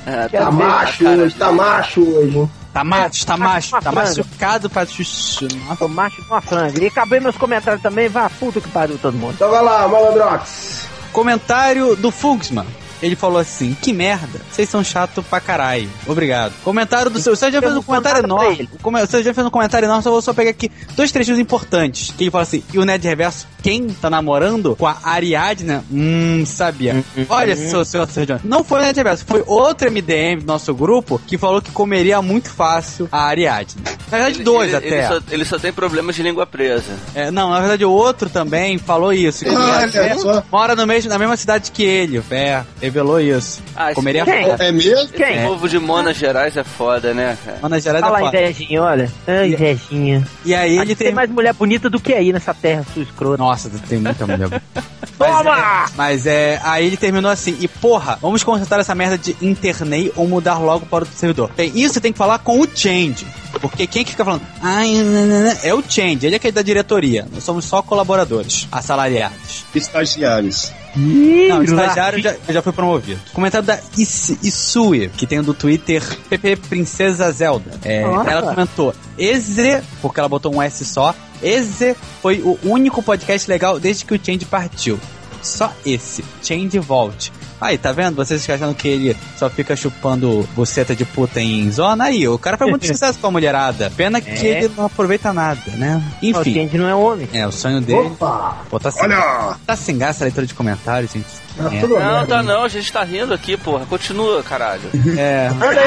É, Tá ver. macho hoje, tá macho hoje? Tá macho, tá tá macho, tá machucado pra chuchu. Nossa. Tô macho com a franga. E acabei meus comentários também. Vá, puta que pariu todo mundo. Então vai lá, Malandrox. Comentário do Fugsman. Ele falou assim: Que merda, vocês são chato pra caralho. Obrigado. Comentário do seu. Você já fez um comentário enorme. Você já fez um comentário enorme, só vou só pegar aqui dois trechinhos importantes. Que ele fala assim: E o Ned Reverso, quem tá namorando com a Ariadna? Hum, sabia. Olha, seu senhor Sr. John. Não foi o Ned Reverso, foi outro MDM do nosso grupo que falou que comeria muito fácil a Ariadna. Na verdade, Ele- dois ele, até. Ele só, ele só tem problemas de língua presa. É, não, na verdade, o outro também falou isso. que Olha é- só. Mora no mesmo, na mesma cidade que ele. É, revelou isso. Ah, Comeria Quem? foda. É mesmo? Quem? O povo de Minas Gerais é foda, né, cara? Minas Gerais Fala é foda. invejinha, olha. Ah, invejinha. E aí Acho ele tem tem. mais mulher bonita do que aí nessa terra, sua escrota. Nossa, tem muita mulher. [LAUGHS] Toma! Mas é, mas é. Aí ele terminou assim. E porra, vamos consertar essa merda de internei ou mudar logo para o servidor. Bem, isso você tem que falar com o Change. Porque quem que fica falando? Ai, nananana", é o Change, ele é que é da diretoria. Nós somos só colaboradores, assalariados. Estagiários. Não, Ih, estagiário já, já foi promovido. Comentário da Is- Isue, que tem o do Twitter PP Princesa Zelda. É, Nossa. ela comentou Eze, porque ela botou um S só, Esse foi o único podcast legal desde que o Change partiu. Só esse. Change volte. Aí, tá vendo? Vocês ficam achando que ele só fica chupando buceta de puta em zona? Aí, o cara faz muito [LAUGHS] sucesso com a mulherada. Pena que É. ele não aproveita nada, né? O Enfim. Change não é homem. É, o sonho dele. Opa! Pô, tá sem, Olha! tá sem graça a leitura de comentários, gente. Tá É. Não, tá não, a gente tá rindo aqui, porra. Continua, caralho. É. Olha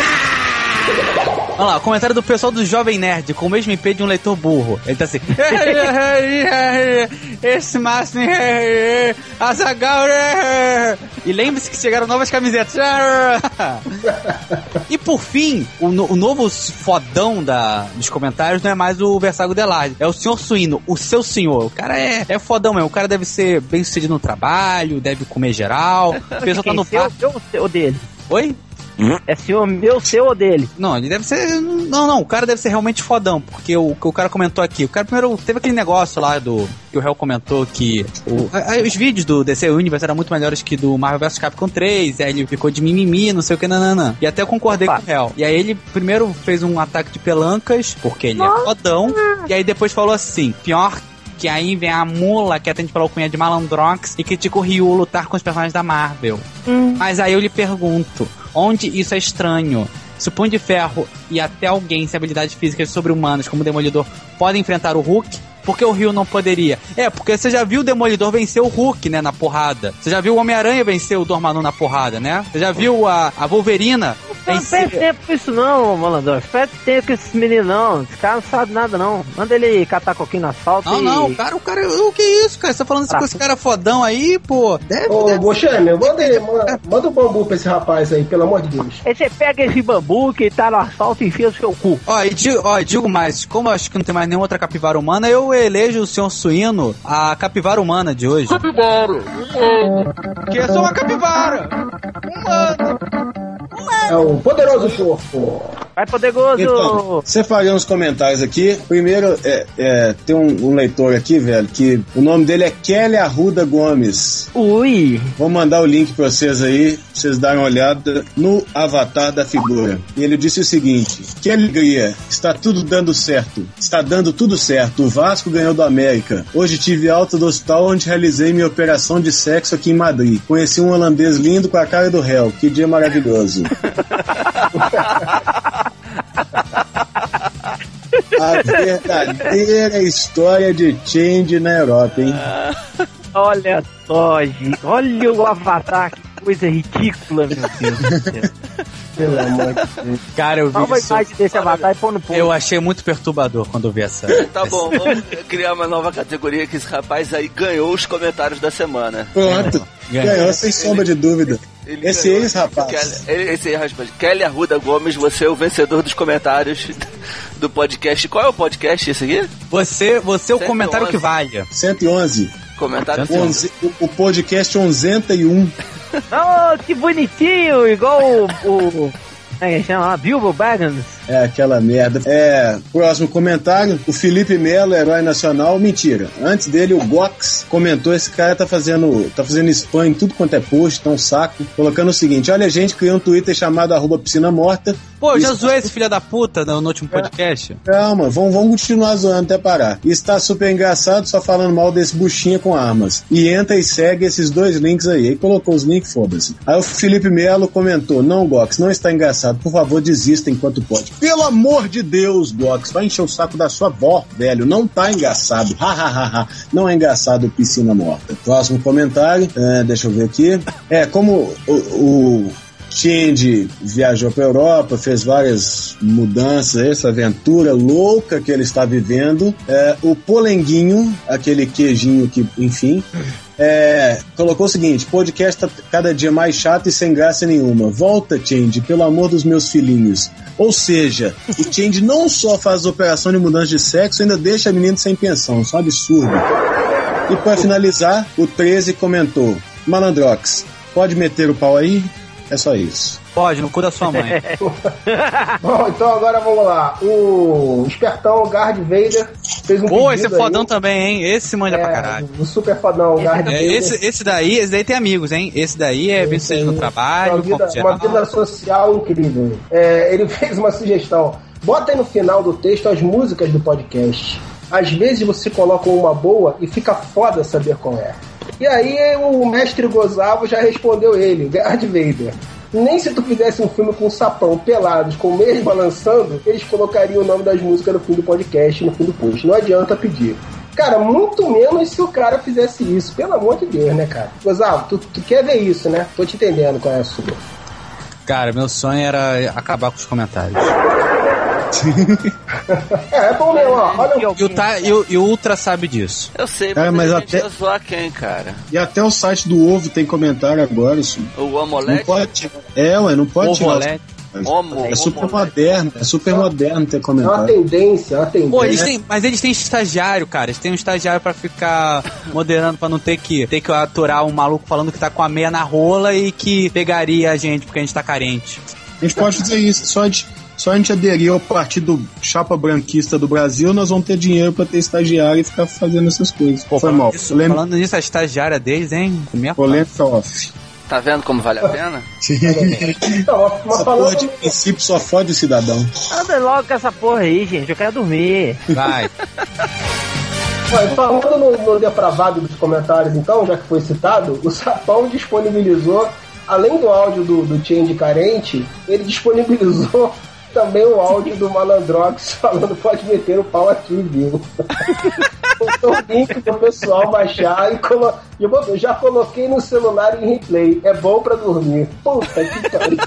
lá, o comentário do pessoal do Jovem Nerd, com o mesmo IP de um leitor burro. Ele tá assim. [LAUGHS] Esse máximo. Azagal. E lembre-se que chegaram novas camisetas. [LAUGHS] E por fim, o, no- o novo fodão da, dos comentários não é mais o Versago Delarge, é o senhor Suíno, o seu senhor. O cara é, é fodão mesmo, o cara deve ser bem sucedido no trabalho, deve comer geral. A pessoa tá no seu, bar. seu, seu dele? Oi? É senhor meu, seu ou dele? Não, ele deve ser. Não, não, o cara deve ser realmente fodão, porque o que o cara comentou aqui. O cara primeiro teve aquele negócio lá do. Que o réu comentou que. o- a- os vídeos do DC Universe eram muito melhores que do Marvel vs Capcom 3. Aí ele ficou de mimimi, não sei o que, nananã. E até eu concordei Opa. com o réu. E aí ele primeiro fez um ataque de pelancas, porque ele é fodão. E aí depois falou assim: pior que aí vem a mula que atende pela alcunha de Malandrox e critica o Ryu lutar com os personagens da Marvel. Mas aí eu lhe pergunto, onde isso é estranho? Se o Punho de Ferro e até alguém sem habilidades físicas sobre-humanas como o Demolidor podem enfrentar o Hulk, por que o Rio não poderia? É, porque você já viu o Demolidor vencer o Hulk, né, na porrada. Você já viu o Homem-Aranha vencer o Dormammu na porrada, né? Você já viu a, a Wolverina Não perde tempo com isso não, malandro. Perde tempo com esses meninos não. Esse cara não sabe nada não. Manda ele catar coquinho no asfalto Não, e... não, cara, o cara... O que é isso, cara? Você tá falando isso com esse cara fodão aí, pô? Deve, Ô, deve Bochêmio, manda, ele- manda, manda um bambu pra esse rapaz aí, pelo amor de Deus. Aí você pega esse bambu que tá no asfalto e enfia no seu cu. Ó, e digo, ó, e digo mais, como eu acho que não tem mais nenhuma outra capivara humana, eu elejo o senhor Suíno a capivara humana de hoje. Capivara! Que eu sou uma capivara! Humana! É o poderoso porco. Vai poderoso! Então, separei uns comentários aqui. Primeiro, é, é, tem um, um leitor aqui, velho, que o nome dele é Kelly Arruda Gomes. Ui! Vou mandar o link pra vocês aí, pra vocês darem uma olhada no avatar da figura. E ele disse o seguinte: Que alegria, está tudo dando certo. Está dando tudo certo. O Vasco ganhou do América. Hoje tive alta do hospital onde realizei minha operação de sexo aqui em Madrid. Conheci um holandês lindo com a cara do réu. Que dia maravilhoso. A verdadeira história de Change na Europa, hein? Olha só, gente. Olha o avatar, que coisa ridícula, meu Deus do céu. Pelo amor de Deus. Cara, eu vi uma isso. desse avatar e no post. Eu achei muito perturbador quando eu vi essa. Tá bom, vamos criar uma nova categoria que esse rapaz aí ganhou os comentários da semana. Pronto. Ganhou. Ganhou sem sombra de dúvida. Ele Esse ganhou. ex-rapaz. Kelly- Esse ex-rapaz. Kelly Arruda Gomes, você é o vencedor dos comentários [LAUGHS] do podcast. Qual é o podcast esse aqui? Você, você é o 111. comentário que valha. 111. Comentário. Cento- Onze- o, o podcast 101. Oh, [LAUGHS] que bonitinho! Igual o. o é chama? Bilbo Baggins. É aquela merda. É, próximo comentário. O Felipe Melo, herói nacional. Mentira. Antes dele, o Gox comentou: esse cara tá fazendo, tá fazendo spam em tudo quanto é post, tá um saco. Colocando o seguinte: olha, a gente criou um Twitter chamado arroba piscina morta. Pô, já zoei esse filho da puta no, no último podcast. Calma, vamos, vamos continuar zoando até parar. Está super engraçado só falando mal desse buchinha com armas. E entra e segue esses dois links aí. Aí colocou os links, foda-se. Aí o Felipe Melo comentou: Não, Gox, não está engraçado. Por favor, desista enquanto pode. Pelo amor de Deus, Gox, vai encher o saco da sua avó, velho. Não tá engraçado. Ha, ha, ha, ha. Não é engraçado piscina morta. Próximo comentário. É, deixa eu ver aqui. É, como o- o Change viajou para Europa, fez várias mudanças, essa aventura louca que ele está vivendo. É, o Polenguinho, aquele queijinho que, enfim, é, colocou o seguinte: podcast tá cada dia mais chato e sem graça nenhuma. Volta, Change, pelo amor dos meus filhinhos. Ou seja, o Change não só faz operação de mudança de sexo, ainda deixa a menina sem pensão. Isso é um absurdo. E para finalizar, o 13 comentou: Malandrox, pode meter o pau aí? É só isso. Pode, no cu da sua mãe. [LAUGHS] [LAUGHS] Bom, então agora vamos lá. O espertão Guard Vader fez um Pô, esse é fodão aí. também, hein? Esse manja pra caralho. É, o super fodão Guard É, Vader. esse, esse daí, esse daí tem amigos, hein? Esse daí é bem sucedido no Uma trabalho, vida, como geral. uma vida social incrível. É, ele [LAUGHS] fez uma sugestão. Bota aí no final do texto as músicas do podcast. Às vezes você coloca uma boa e fica foda saber qual é. E aí o mestre Gozavo já respondeu ele, Darth Vader. Nem se tu fizesse um filme com sapão pelados, com o mês balançando, eles colocariam o nome das músicas no fim do podcast, no fim do post. Não adianta pedir. Cara, muito menos se o cara fizesse isso. Pelo amor de Deus, né, cara? Gozavo, tu, tu quer ver isso, né? Tô te entendendo qual é a sua. Cara, meu sonho era acabar com os comentários. É, é bom mesmo, ó. Olha o E o, Ta- e o- e o Ultra sabe disso. Eu sei, mas, mas a gente até- zoar quem, cara? E até o site do Ovo tem comentário agora, assim. O Não Amolete? pode. É, ué, não pode Ovo tirar. Homo, É super Homo- moderno, é super moderno ter É uma comentário. tendência, é uma tendência. Pô, eles têm, mas eles têm estagiário, cara. Eles têm um estagiário pra ficar moderando, pra não ter que, ter que aturar um maluco falando que tá com a meia na rola e que pegaria a gente porque a gente tá carente. A gente pode fazer isso, só gente, só a gente aderir ao partido chapa branquista do Brasil, nós vamos ter dinheiro pra ter estagiário e ficar fazendo essas coisas. Foi mal. Falando nisso, a estagiária deles, hein? Polêmica off. Tá vendo como vale a pena? [LAUGHS] Então, mas Essa falando, porra de princípio só fode o cidadão. Anda logo com essa porra aí, gente. Eu quero dormir. Vai. [LAUGHS] Falando no, no depravado dos comentários, então, já que foi citado, o Sapão disponibilizou, além do áudio do, do Change carente, ele disponibilizou também o áudio do Malandrox [LAUGHS] falando pode meter o pau aqui, viu? [LAUGHS] Botou o link pro pessoal baixar e colo... eu já coloquei no celular em replay. É bom pra dormir. Puta que pariu.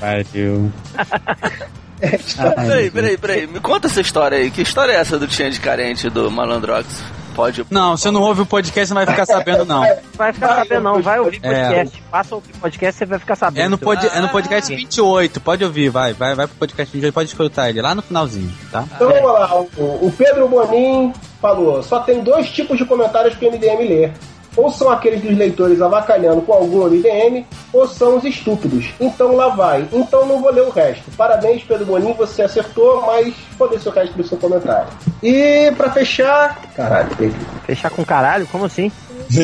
Pariu. [LAUGHS] Peraí, peraí, peraí. Me conta essa história aí. Que história é essa do Tinha de Carente do Malandrox? Pode. Não, você não ouve o podcast, não vai ficar sabendo, não. Vai ficar sabendo, não. Vai ouvir É. podcast. Passa o podcast, você vai ficar sabendo. É no, pod, é no podcast 28, pode ouvir, vai, vai, vai pro podcast 28, pode escutar ele lá no finalzinho, tá? Então vamos lá, o, o Pedro Bonin falou: só tem dois tipos de comentários que o MDM lê. Ou são aqueles dos leitores avacalhando com algum MDM, ou são os estúpidos. Então lá vai. Então não vou ler o resto. Parabéns, Pedro Bonin, você acertou, mas foda-se o resto do seu comentário. E pra fechar. Caralho, Pedro. Fechar com caralho? Como assim? [LAUGHS]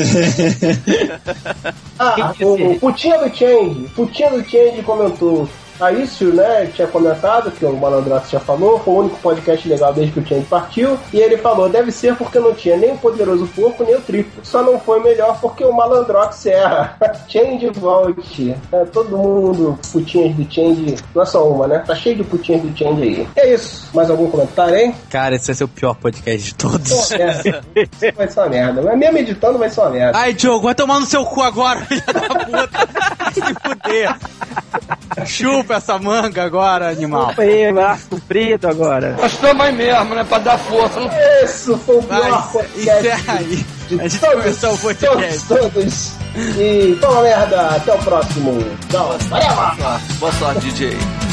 Ah, o, o Putinha do Change. Putinha do Change comentou. A isso, né, tinha comentado, que o Malandrato já falou, foi o único podcast legal desde que o Change partiu. E ele falou, deve ser porque não tinha nem o Poderoso Porco, nem o Triplo. Só não foi melhor porque o Malandrox erra. [LAUGHS] Change volte. É, todo mundo, putinhas do Change, não é só uma, né? Tá cheio de putinhas do Change aí. É isso. Mais algum comentário, hein? Cara, esse vai ser o pior podcast de todos. Pô, é. [LAUGHS] Vai ser uma merda. Mas mesmo editando vai ser uma merda. Ai, Diogo, vai tomar no seu cu agora, [LAUGHS] filha da puta. Se fuder. Chupa essa manga agora, animal. Opa aí, braço comprido agora. Nós estamos aí mesmo, né? Pra dar força. Não Isso foi o pior podcast. encerra aí. A gente todos, começou o podcast. Todos, todos. E toma merda, até o próximo. Tchau. Valeu! Boa sorte, DJ.